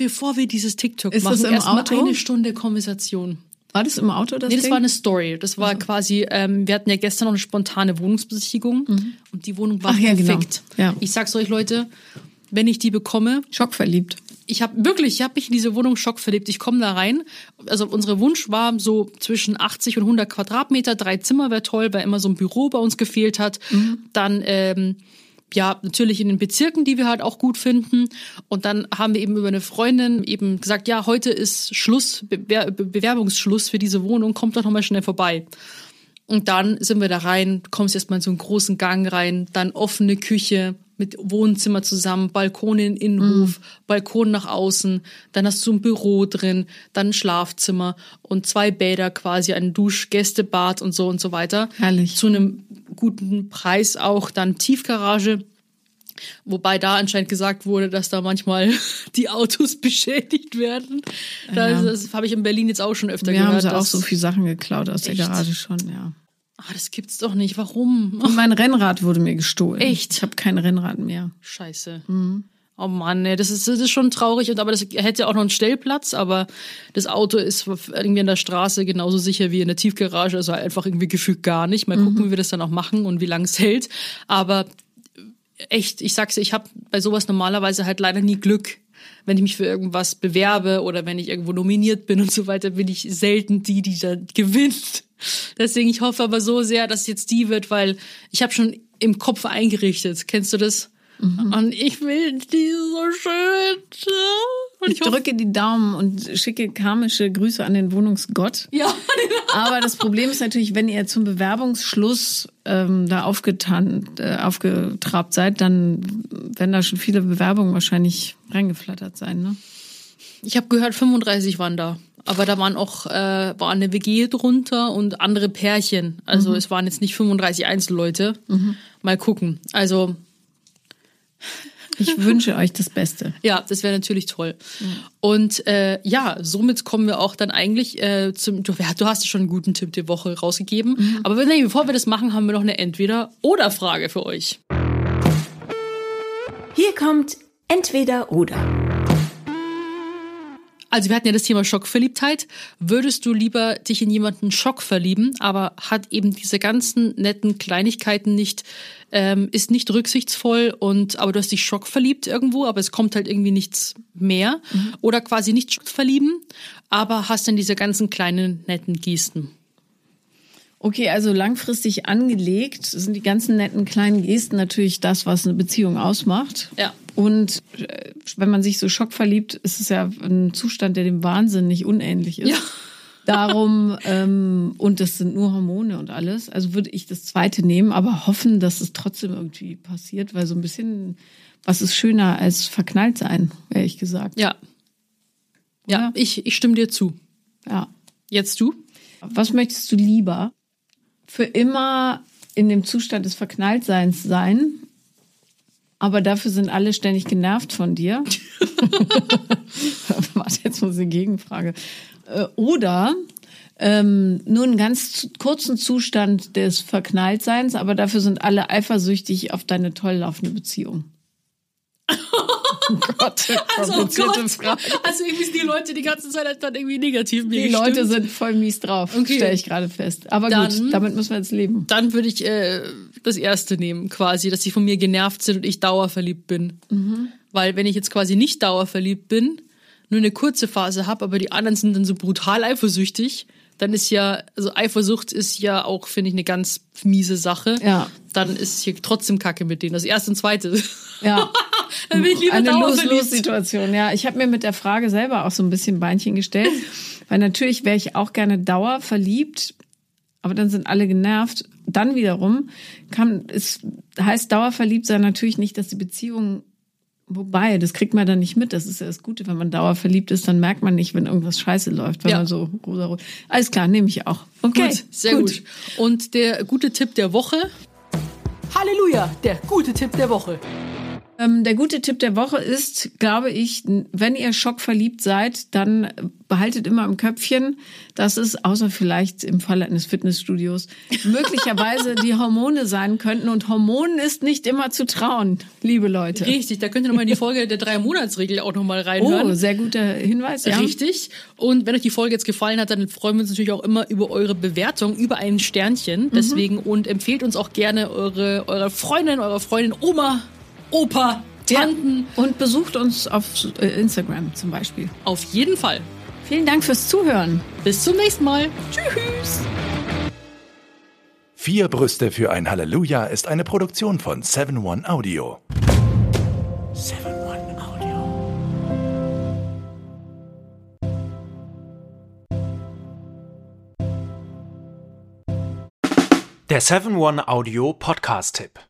Bevor wir dieses TikTok Ist machen, erstmal eine Stunde Konversation. War das im Auto das Nee, das Ding? war eine Story. Das war quasi, ähm, wir hatten ja gestern noch eine spontane Wohnungsbesichtigung und die Wohnung war Mhm. Ach ja, genau. perfekt. Ja. Ich sag's euch, Leute, wenn ich die bekomme, Schockverliebt. ich habe wirklich, ich habe mich in diese Wohnung schockverliebt. Ich komme da rein. Also unsere Wunsch war so zwischen 80 und 100 Quadratmeter, drei Zimmer wäre toll, weil immer so ein Büro bei uns gefehlt hat. Dann ähm, ja, natürlich in den Bezirken, die wir halt auch gut finden. Und dann haben wir eben über eine Freundin eben gesagt, ja, heute ist Schluss, Bewer Be Bewerbungsschluss für diese Wohnung, kommt doch nochmal schnell vorbei. Und dann sind wir da rein, kommst erstmal in so einen großen Gang rein, dann offene Küche mit Wohnzimmer zusammen, Balkon in den Innenhof, Balkon nach außen, dann hast du ein Büro drin, dann ein Schlafzimmer und zwei Bäder quasi, ein Dusch, Gästebad und so und so weiter. Herrlich. Zu einem guten Preis auch, dann Tiefgarage. Wobei da anscheinend gesagt wurde, dass da manchmal [laughs] die Autos beschädigt werden. Da Ja. das habe ich in Berlin jetzt auch schon öfter Wir gehört. haben sie auch so viele Sachen geklaut aus der Echt? Garage schon, ja. Ah, das gibt's doch nicht. Warum? Und mein Rennrad wurde mir gestohlen. Echt? Ich habe kein Rennrad mehr. Scheiße. Mhm. Oh Mann, ey, das ist, das ist schon traurig. Und aber das hätte auch noch einen Stellplatz, aber das Auto ist irgendwie an der Straße genauso sicher wie in der Tiefgarage. Also einfach irgendwie gefühlt gar nicht. Mal gucken, wie wir das dann auch machen und wie lange es hält. Aber echt, ich sag's ich habe bei sowas normalerweise halt leider nie Glück. Wenn ich mich für irgendwas bewerbe oder wenn ich irgendwo nominiert bin und so weiter, bin ich selten die, die da gewinnt. Deswegen, ich hoffe aber so sehr, dass jetzt die wird, weil ich habe schon im Kopf eingerichtet. Kennst du das? Und ich will die so schön. Und Ich drücke die Daumen und schicke karmische Grüße an den Wohnungsgott. Ja, Aber das Problem ist natürlich, wenn ihr zum Bewerbungsschluss ähm, da aufgetan, äh, aufgetrabt seid, dann werden da schon viele Bewerbungen wahrscheinlich reingeflattert sein. Ne? Ich habe gehört, 35 waren da. Aber da waren auch äh, war eine WG drunter und andere Pärchen. Also es waren jetzt nicht 35 Einzelleute. Mal gucken. Also Ich wünsche euch das Beste. ja, das wäre natürlich toll. Und äh, ja, somit kommen wir auch dann eigentlich äh, zum. Du, du hast ja schon einen guten Tipp die Woche rausgegeben. Aber nee, bevor wir das machen, haben wir noch eine Entweder-Oder-Frage für euch. Hier kommt entweder oder. Also wir hatten ja das Thema Schockverliebtheit. Würdest du lieber dich in jemanden Schock verlieben, aber hat eben diese ganzen netten Kleinigkeiten nicht, ähm, ist nicht rücksichtsvoll und aber du hast dich Schock verliebt irgendwo, aber es kommt halt irgendwie nichts mehr. Oder quasi nicht Schock verlieben, aber hast dann diese ganzen kleinen netten Gesten. Okay, also langfristig angelegt sind die ganzen netten kleinen Gesten natürlich das, was eine Beziehung ausmacht. Ja. Und äh, wenn man sich so schockverliebt, ist es ja ein Zustand, der dem Wahnsinn nicht unähnlich ist. Ja. [laughs] Darum, ähm, und das sind nur Hormone und alles, also würde ich das zweite nehmen, aber hoffen, dass es trotzdem irgendwie passiert, weil so ein bisschen, was ist schöner als verknallt sein, ehrlich gesagt. Ja. Ja, Oder? ich, ich stimme dir zu. Ja. Jetzt du? Was möchtest du lieber? Für immer in dem Zustand des Verknalltseins sein, aber dafür sind alle ständig genervt von dir. [laughs] Warte, jetzt muss ich eine Gegenfrage. Äh, Oder ähm, nur einen ganz kurzen Zustand des Verknalltseins, aber dafür sind alle eifersüchtig auf deine toll laufende Beziehung. [laughs] Gott, Also, oh Gott. Frage. also irgendwie sind die Leute die ganze Zeit dann irgendwie negativ mir Die Leute gestimmt. sind voll mies drauf, Okay. stelle ich gerade fest. Aber Dann- gut, damit müssen wir jetzt leben. Dann würde ich äh, das erste nehmen, quasi, dass sie von mir genervt sind und ich dauerverliebt bin. Mhm. Weil wenn ich jetzt quasi nicht dauerverliebt bin, nur eine kurze Phase habe, aber die anderen sind dann so brutal eifersüchtig, dann ist ja, also Eifersucht ist ja auch, finde ich, eine ganz miese Sache. Ja. Dann ist hier trotzdem Kacke mit denen. Das erste und zweite. [laughs] Ja. dann bin ich lieber Eine. Los-Los-Situation. Ja, ich habe mir mit der Frage selber auch so ein bisschen Beinchen gestellt, [laughs] weil natürlich wäre ich auch gerne dauerverliebt, aber dann sind alle genervt. Dann wiederum kann es heißt dauerverliebt sein natürlich nicht, dass die Beziehung Wobei, das kriegt man dann nicht mit. Das ist ja das Gute, wenn man dauerverliebt ist, dann merkt man nicht, wenn irgendwas scheiße läuft, wenn Ja. man so rosa Alles klar, nehme ich auch. Okay, Gut, sehr gut. Und der gute Tipp der Woche. Halleluja, der gute Tipp der Woche. Ähm, der gute Tipp der Woche ist, glaube ich, wenn ihr schockverliebt seid, dann behaltet immer im Köpfchen, dass es, außer vielleicht im Falle eines Fitnessstudios, [laughs] möglicherweise die Hormone sein könnten. Und Hormonen ist nicht immer zu trauen, liebe Leute. Richtig, da könnt ihr nochmal in die Folge der Drei-Monats-Regel auch nochmal reinhören. Oh, sehr guter Hinweis, ja. Richtig. Und wenn euch die Folge jetzt gefallen hat, dann freuen wir uns natürlich auch immer über eure Bewertung, über ein Sternchen. Mhm. Deswegen und empfehlt uns auch gerne eure, eure Freundin, eure Freundin, Oma, Opa, Tanten. Und besucht uns auf äh, Instagram zum Beispiel. Auf jeden Fall. Vielen Dank fürs Zuhören. Bis zum nächsten Mal. Tschüss. Vier Brüste für ein Halleluja ist eine Produktion von 7-One Audio. 7-One Audio. Der 7-One Audio Podcast-Tipp.